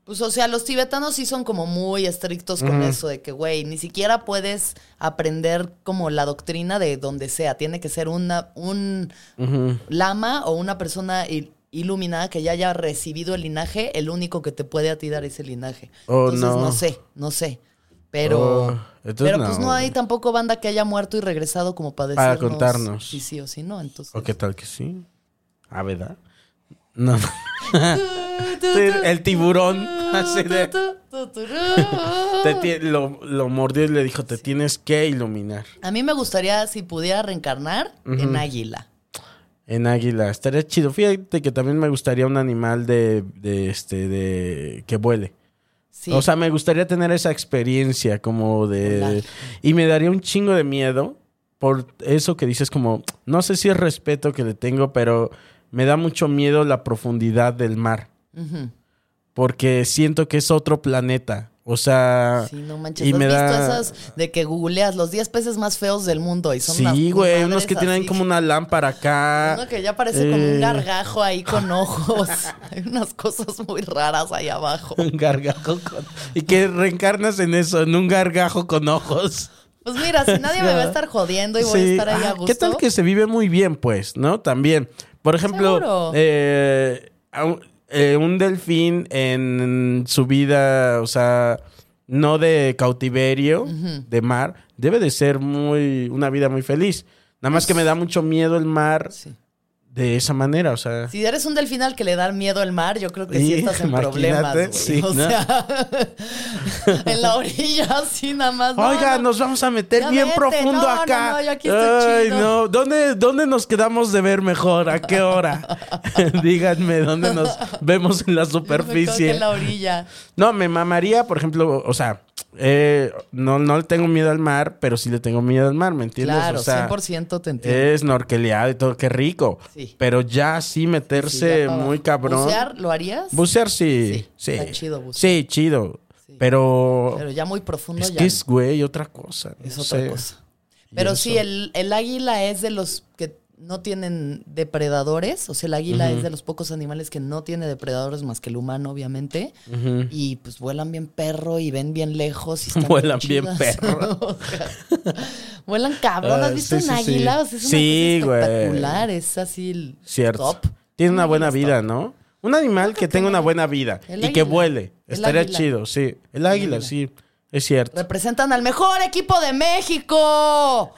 Pues, o sea, los tibetanos sí son como muy estrictos con eso de que, güey, ni siquiera puedes aprender como la doctrina de donde sea. Tiene que ser una, un lama o una persona il- iluminada que ya haya recibido el linaje, el único que te puede a ti dar ese linaje. Oh, Entonces, no. no. sé, no sé. Pero, Oh, pero pues no. hay tampoco banda que haya muerto y regresado como para Para decirnos contarnos. si sí o si no. Entonces, ¿O qué tal que sí? ¿A verdad? No. el tiburón así de... te lo, lo mordió y le dijo, te tienes que iluminar. A mí me gustaría, si pudiera reencarnar, en águila. En águila. Estaría chido. Fíjate que también me gustaría un animal de, de este, de... que vuele. Sí. O sea, me gustaría tener esa experiencia como de... Volar. Y me daría un chingo de miedo por eso que dices como... No sé si es respeto que le tengo, pero me da mucho miedo la profundidad del mar. Porque siento que es otro planeta. O sea... Sí, no manches. y ¿Has me visto da- esas de que googleas los 10 peces más feos del mundo? Y son Sí, güey, unos que tienen como una lámpara acá. Uno que ya parece como Eh. un gargajo ahí con ojos. Hay unas cosas muy raras ahí abajo. Un gargajo con... Y que reencarnas en eso, en un gargajo con ojos. Pues mira, si nadie me va a estar jodiendo y voy a estar ahí Ah, a gusto. ¿Qué tal que se vive muy bien, pues, no? También. Por ejemplo, eh, eh, un delfín en su vida, o sea, no de cautiverio, de mar, debe de ser muy una vida muy feliz. Nada más que me da mucho miedo el mar Sí. De esa manera, o sea. Si eres un delfín al que le da miedo el mar, yo creo que sí Sí, estás en problemas, güey. sí, o ¿no? sea, en la orilla, así nada más. Oiga, no. nos vamos a meter bien vete, profundo acá. no, yo aquí estoy Ay, chido. no. ¿Dónde, ¿Dónde nos quedamos de ver mejor? ¿A qué hora? Díganme dónde nos vemos en la superficie. en la orilla. No, me mamaría, por ejemplo, o sea, eh, no, no le tengo miedo al mar, pero sí le tengo miedo al mar, ¿me entiendes? Claro, o sea, 100% te entiendo. es norqueleado y todo, qué rico. Sí. Pero ya sí Sí, meterse ya muy cabrón. ¿Bucear lo harías? Bucear sí. Sí, Sí. está chido bucear. Sí, chido. Pero, Pero ya muy profundo es ya que es, güey, otra cosa. Es no otra sé. cosa. Pero sí, el, el águila es de los que no tienen depredadores. O sea, el águila es de los pocos animales que no tiene depredadores más que el humano, obviamente. Y pues vuelan bien perro y ven bien lejos. Y están Vuelan bien perro. O sea, vuelan cabrón. ¿Has visto sí, un sí, águila? O sea, es una Sí, cosa güey. espectacular. Es así el Cierto. top. Tiene Un una buena águila vida, top. ¿no? Un animal que tenga una buena vida El y que águila. vuele. El Estaría águila. chido, sí. El águila, sí. Es cierto. Representan al mejor equipo de México.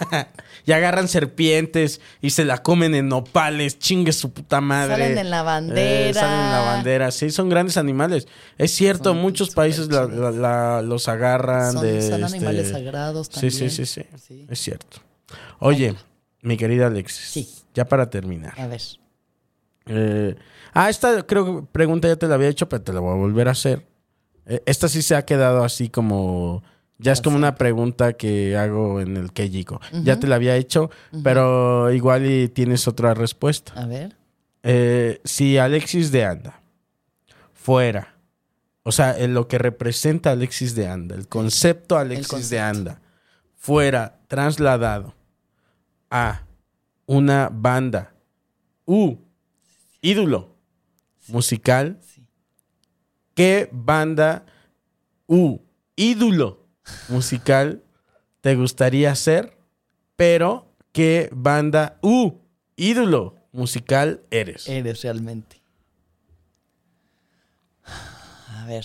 Y agarran serpientes y se la comen en nopales. Chingue su puta madre. Salen en la bandera. Eh, salen en la bandera. Sí, son grandes animales. Es cierto, Son muchos países la- chidos. la- la- los agarran Son, de. son este, animales sagrados también. sí, sí, sí, Sí. Es cierto. Oye, mi querida Alexis. Sí. Ya para terminar. A ver. Eh, ah, esta creo que pregunta ya te la había hecho, pero te la voy a volver a hacer. Eh, esta sí se ha quedado así como. Ya es como una pregunta que hago en el Kejiko. Ya te la había hecho, pero igual y tienes otra respuesta. A ver. Eh, si Alexis de Anda fuera, o sea, en lo que representa Alexis de Anda, el concepto Alexis de concepto. Anda, fuera trasladado a una banda, u ídolo musical, Sí. ¿qué banda, u ídolo musical te gustaría ser? Pero, ¿qué banda, u ídolo musical eres? Eres realmente. A ver.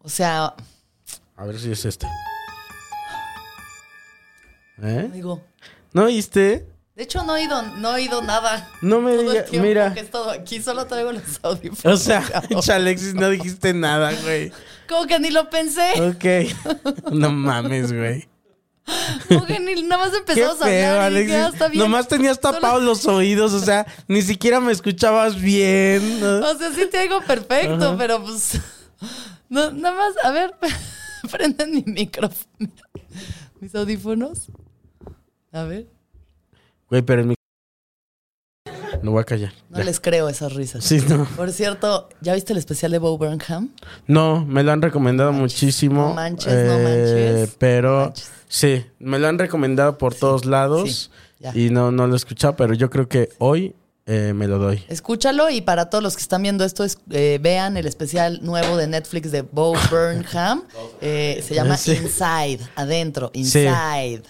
O sea, A ver si es este. ¿Eh? digo, ¿No oíste? De hecho no he oído, no he oído nada. No me digas, mira. que he estado aquí, solo traigo los audífonos. O sea, Alexis, no dijiste nada, güey. Como que ni lo pensé. Ok. No mames, güey. Como que ni nada más Qué empezamos a feo, hablar y Alexis. "Ah, está bien". Nomás tenías Solo- tapados los oídos, o sea, ni siquiera me escuchabas bien. ¿no? O sea, sí te digo perfecto, Ajá. pero pues. No, nada más, a ver, prenden mi micrófono. Mis audífonos. A ver. Güey, pero en mi... No voy a callar. No Ya. les creo esas risas. Sí, no. Por cierto, ¿ya viste el especial de Bo Burnham? No, me lo han recomendado No manches, muchísimo. no manches, no manches, Pero no manches. sí, me lo han recomendado por todos lados. sí, y no, no lo he escuchado, pero yo creo que hoy eh, me lo doy. Escúchalo y para todos los que están viendo esto, es- eh, vean el especial nuevo de Netflix de Bo Burnham. Eh, se llama Sí. Inside, adentro, Inside.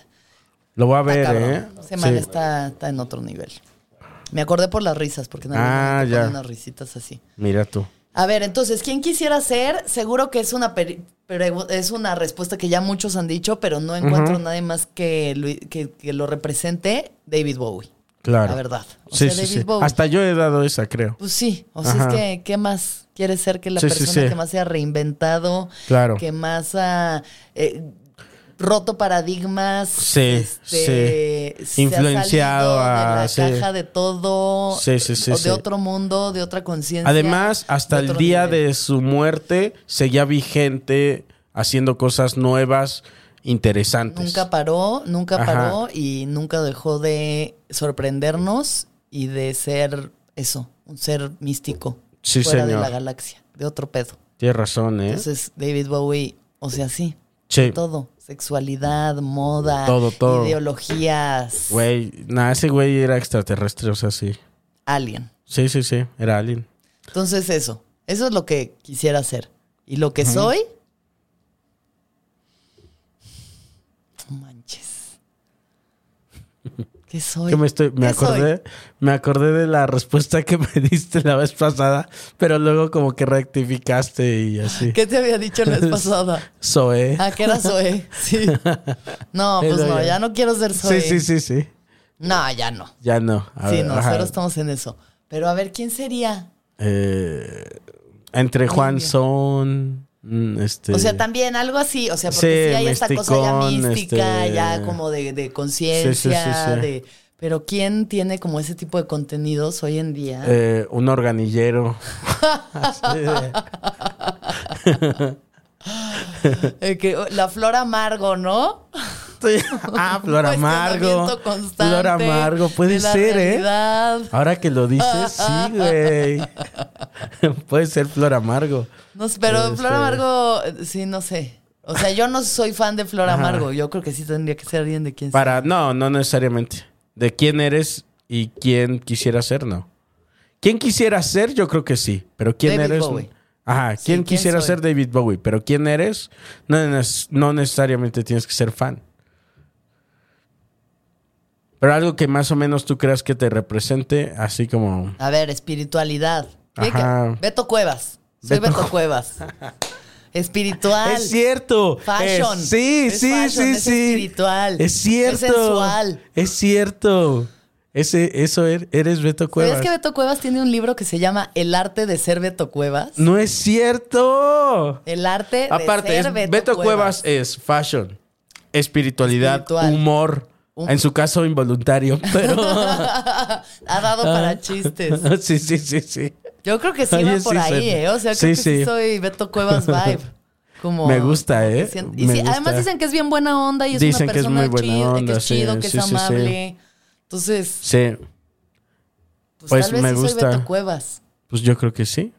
Lo voy a ver. ¿eh? Ese man Sí. está, está en otro nivel. Me acordé por las risas, porque algún Ah, ya. unas risitas así. Mira tú. A ver, entonces, ¿quién quisiera ser? Seguro que es una pregu- es una respuesta que ya muchos han dicho, pero no encuentro nadie más que lo, que, que lo represente, David Bowie. Claro. La verdad. O sí, sea, sí, David sí. Bowie. Hasta yo he dado esa, creo. Pues sí, o sea, Ajá. es que, ¿qué más quiere ser que la persona que más se ha reinventado? Claro. Que más ha eh, roto paradigmas. Sí, este, sí. se ha Influenciado salido a- De la sí. caja de todo. Sí, sí, sí, o sí. De otro mundo, de otra conciencia. Además, hasta de el día nivel. de su muerte, seguía vigente, haciendo cosas nuevas, interesantes. Nunca paró, nunca Ajá. paró y nunca dejó de sorprendernos y de ser eso, un ser místico. Sí, fuera de señor. la galaxia, de otro pedo. Tienes razón, ¿eh? Entonces, David Bowie, o sea, sí, sí. todo. Sexualidad, moda, Todo, todo. ideologías, Güey, nada, ese güey era extraterrestre, o sea, sí. alien. Sí, sí, sí, era alien. Entonces, eso. Eso es lo que quisiera hacer. Y lo que soy. No manches. ¿Qué soy? Que me estoy, me acordé, me acordé de la respuesta que me diste la vez pasada, pero luego como que rectificaste y así. ¿Qué te había dicho la vez pasada? Zoe. Ah, que era Zoe. Sí. No, pues no, ya. no quiero ser Zoe. Sí, sí, sí, sí. No, ya no. Ya no. A Sí, ver, no, ajá. cero estamos en eso. Pero a ver, ¿quién sería? Eh, entre Juan. Son, este. O sea, también algo así, o sea, porque Sí, sí, hay esta cosa ya misticón, mística, este- ya como de, de conciencia, Sí, de... Pero ¿quién tiene como ese tipo de contenidos hoy en día? eh, un organillero. De- que, la flor amargo, ¿no? ah, Flor Amargo. Flor Amargo, puede ser, ¿eh? Ahora que lo dices, sí, güey. puede ser Flor Amargo. No pero Flor Amargo, sí, no sé. O sea, yo no soy fan de Flor Ajá. Amargo. Yo creo que sí tendría que ser alguien de quien Para, no, no necesariamente. De quién eres y quién quisiera ser, no. ¿Quién quisiera ser? Yo creo que sí. Pero quién David eres. Bowie. Ajá, Sí, ¿quién ¿quién quisiera soy? ser David Bowie? Pero quién eres, no, no necesariamente tienes que ser fan. Pero algo que más o menos tú creas que te represente, así como. A ver, espiritualidad. Ajá. Beto Cuevas. Soy Beto Beto, Cuevas. Espiritual. Es cierto. Fashion. Es- sí, Es sí, fashion, sí, es sí. espiritual. Es cierto. Es sensual. Es cierto. Ese, eso er- eres Beto Cuevas. ¿Sabes que Beto Cuevas tiene un libro que se llama El arte de ser Beto Cuevas? No es cierto. El arte de Aparte, ser es- Beto, Beto, Cuevas. es fashion, espiritualidad, Espiritual. humor. Um- En su caso, involuntario, pero. ha dado para chistes. sí, sí, sí, sí. Yo creo que sí Oye, va por sí, ahí. ¿eh? O sea, creo Sí, que sí, sí. soy Beto Cuevas vibe. Como, Me gusta, ¿eh? Y Me sí, además gusta. dicen que es bien buena onda y es Dicen una que es persona muy buena chida, que onda, es chido, que es amable. Entonces, Sí, pues, Pues tal vez me sí soy gusta. Beto Cuevas. pues yo creo que sí.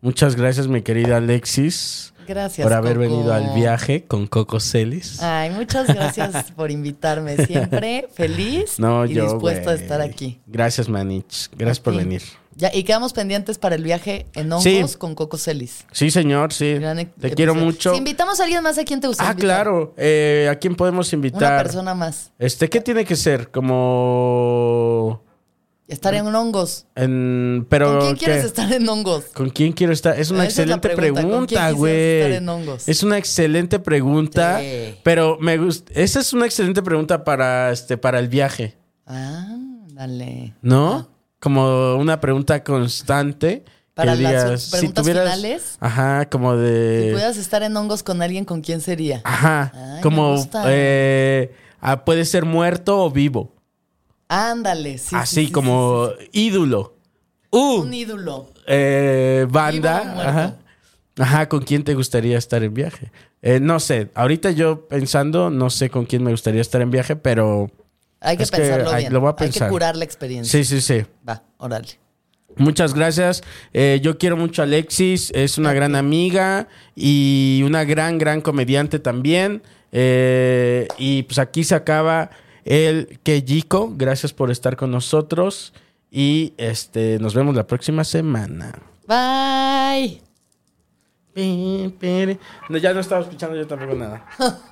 Muchas gracias, mi querida Alexis, Gracias, por haber Coco. venido al viaje con Coco Celis. Ay, muchas gracias por invitarme. Siempre feliz no, y yo. dispuesto a estar aquí. Gracias, Manich. Gracias por venir. Ya, y quedamos pendientes para el viaje en hongos Sí. con Coco Celis. Sí, señor, sí. Gran Te quiero mucho. Si invitamos a alguien más, ¿a quién te gusta Ah, invitar? claro. Eh, ¿A quién podemos Una invitar? persona más. Este, ¿qué tiene que ser? Como. Estar en hongos. En, pero, ¿Con quién quieres ¿qué? estar en hongos? ¿Con quién quiero estar? Es una Esa excelente pregunta, ¿con quién pregunta, quisieras güey. estar en hongos? Es una excelente pregunta. Sí. Pero me gusta. Esa es una excelente pregunta para este, para el viaje, Ah, dale. ¿no? Como una pregunta constante. Para que las digas, preguntas si tuvieras, finales. Ajá, como Si de. pudieras estar en hongos con alguien, ¿con quién sería? Ajá. Ay, me como gusta. eh, ah, puede ser muerto o vivo. Ándale, sí. sí, Así sí, sí, como sí, ídolo. Uh, Un ídolo. eh, banda. Ajá. Ajá, ¿con quién te gustaría estar en viaje? Eh, no sé, ahorita yo pensando, no sé con quién me gustaría estar en viaje, pero Hay que pensarlo bien. lo voy a Hay que curar la experiencia. sí, sí, sí. Va, órale. Muchas gracias. Eh, yo quiero mucho a Alexis, es una gran amiga y una gran, gran comediante también. Eh, y pues aquí se acaba el Keyiko. Gracias por estar con nosotros y este nos vemos la próxima semana. Bye. No, ya no estaba escuchando yo tampoco nada.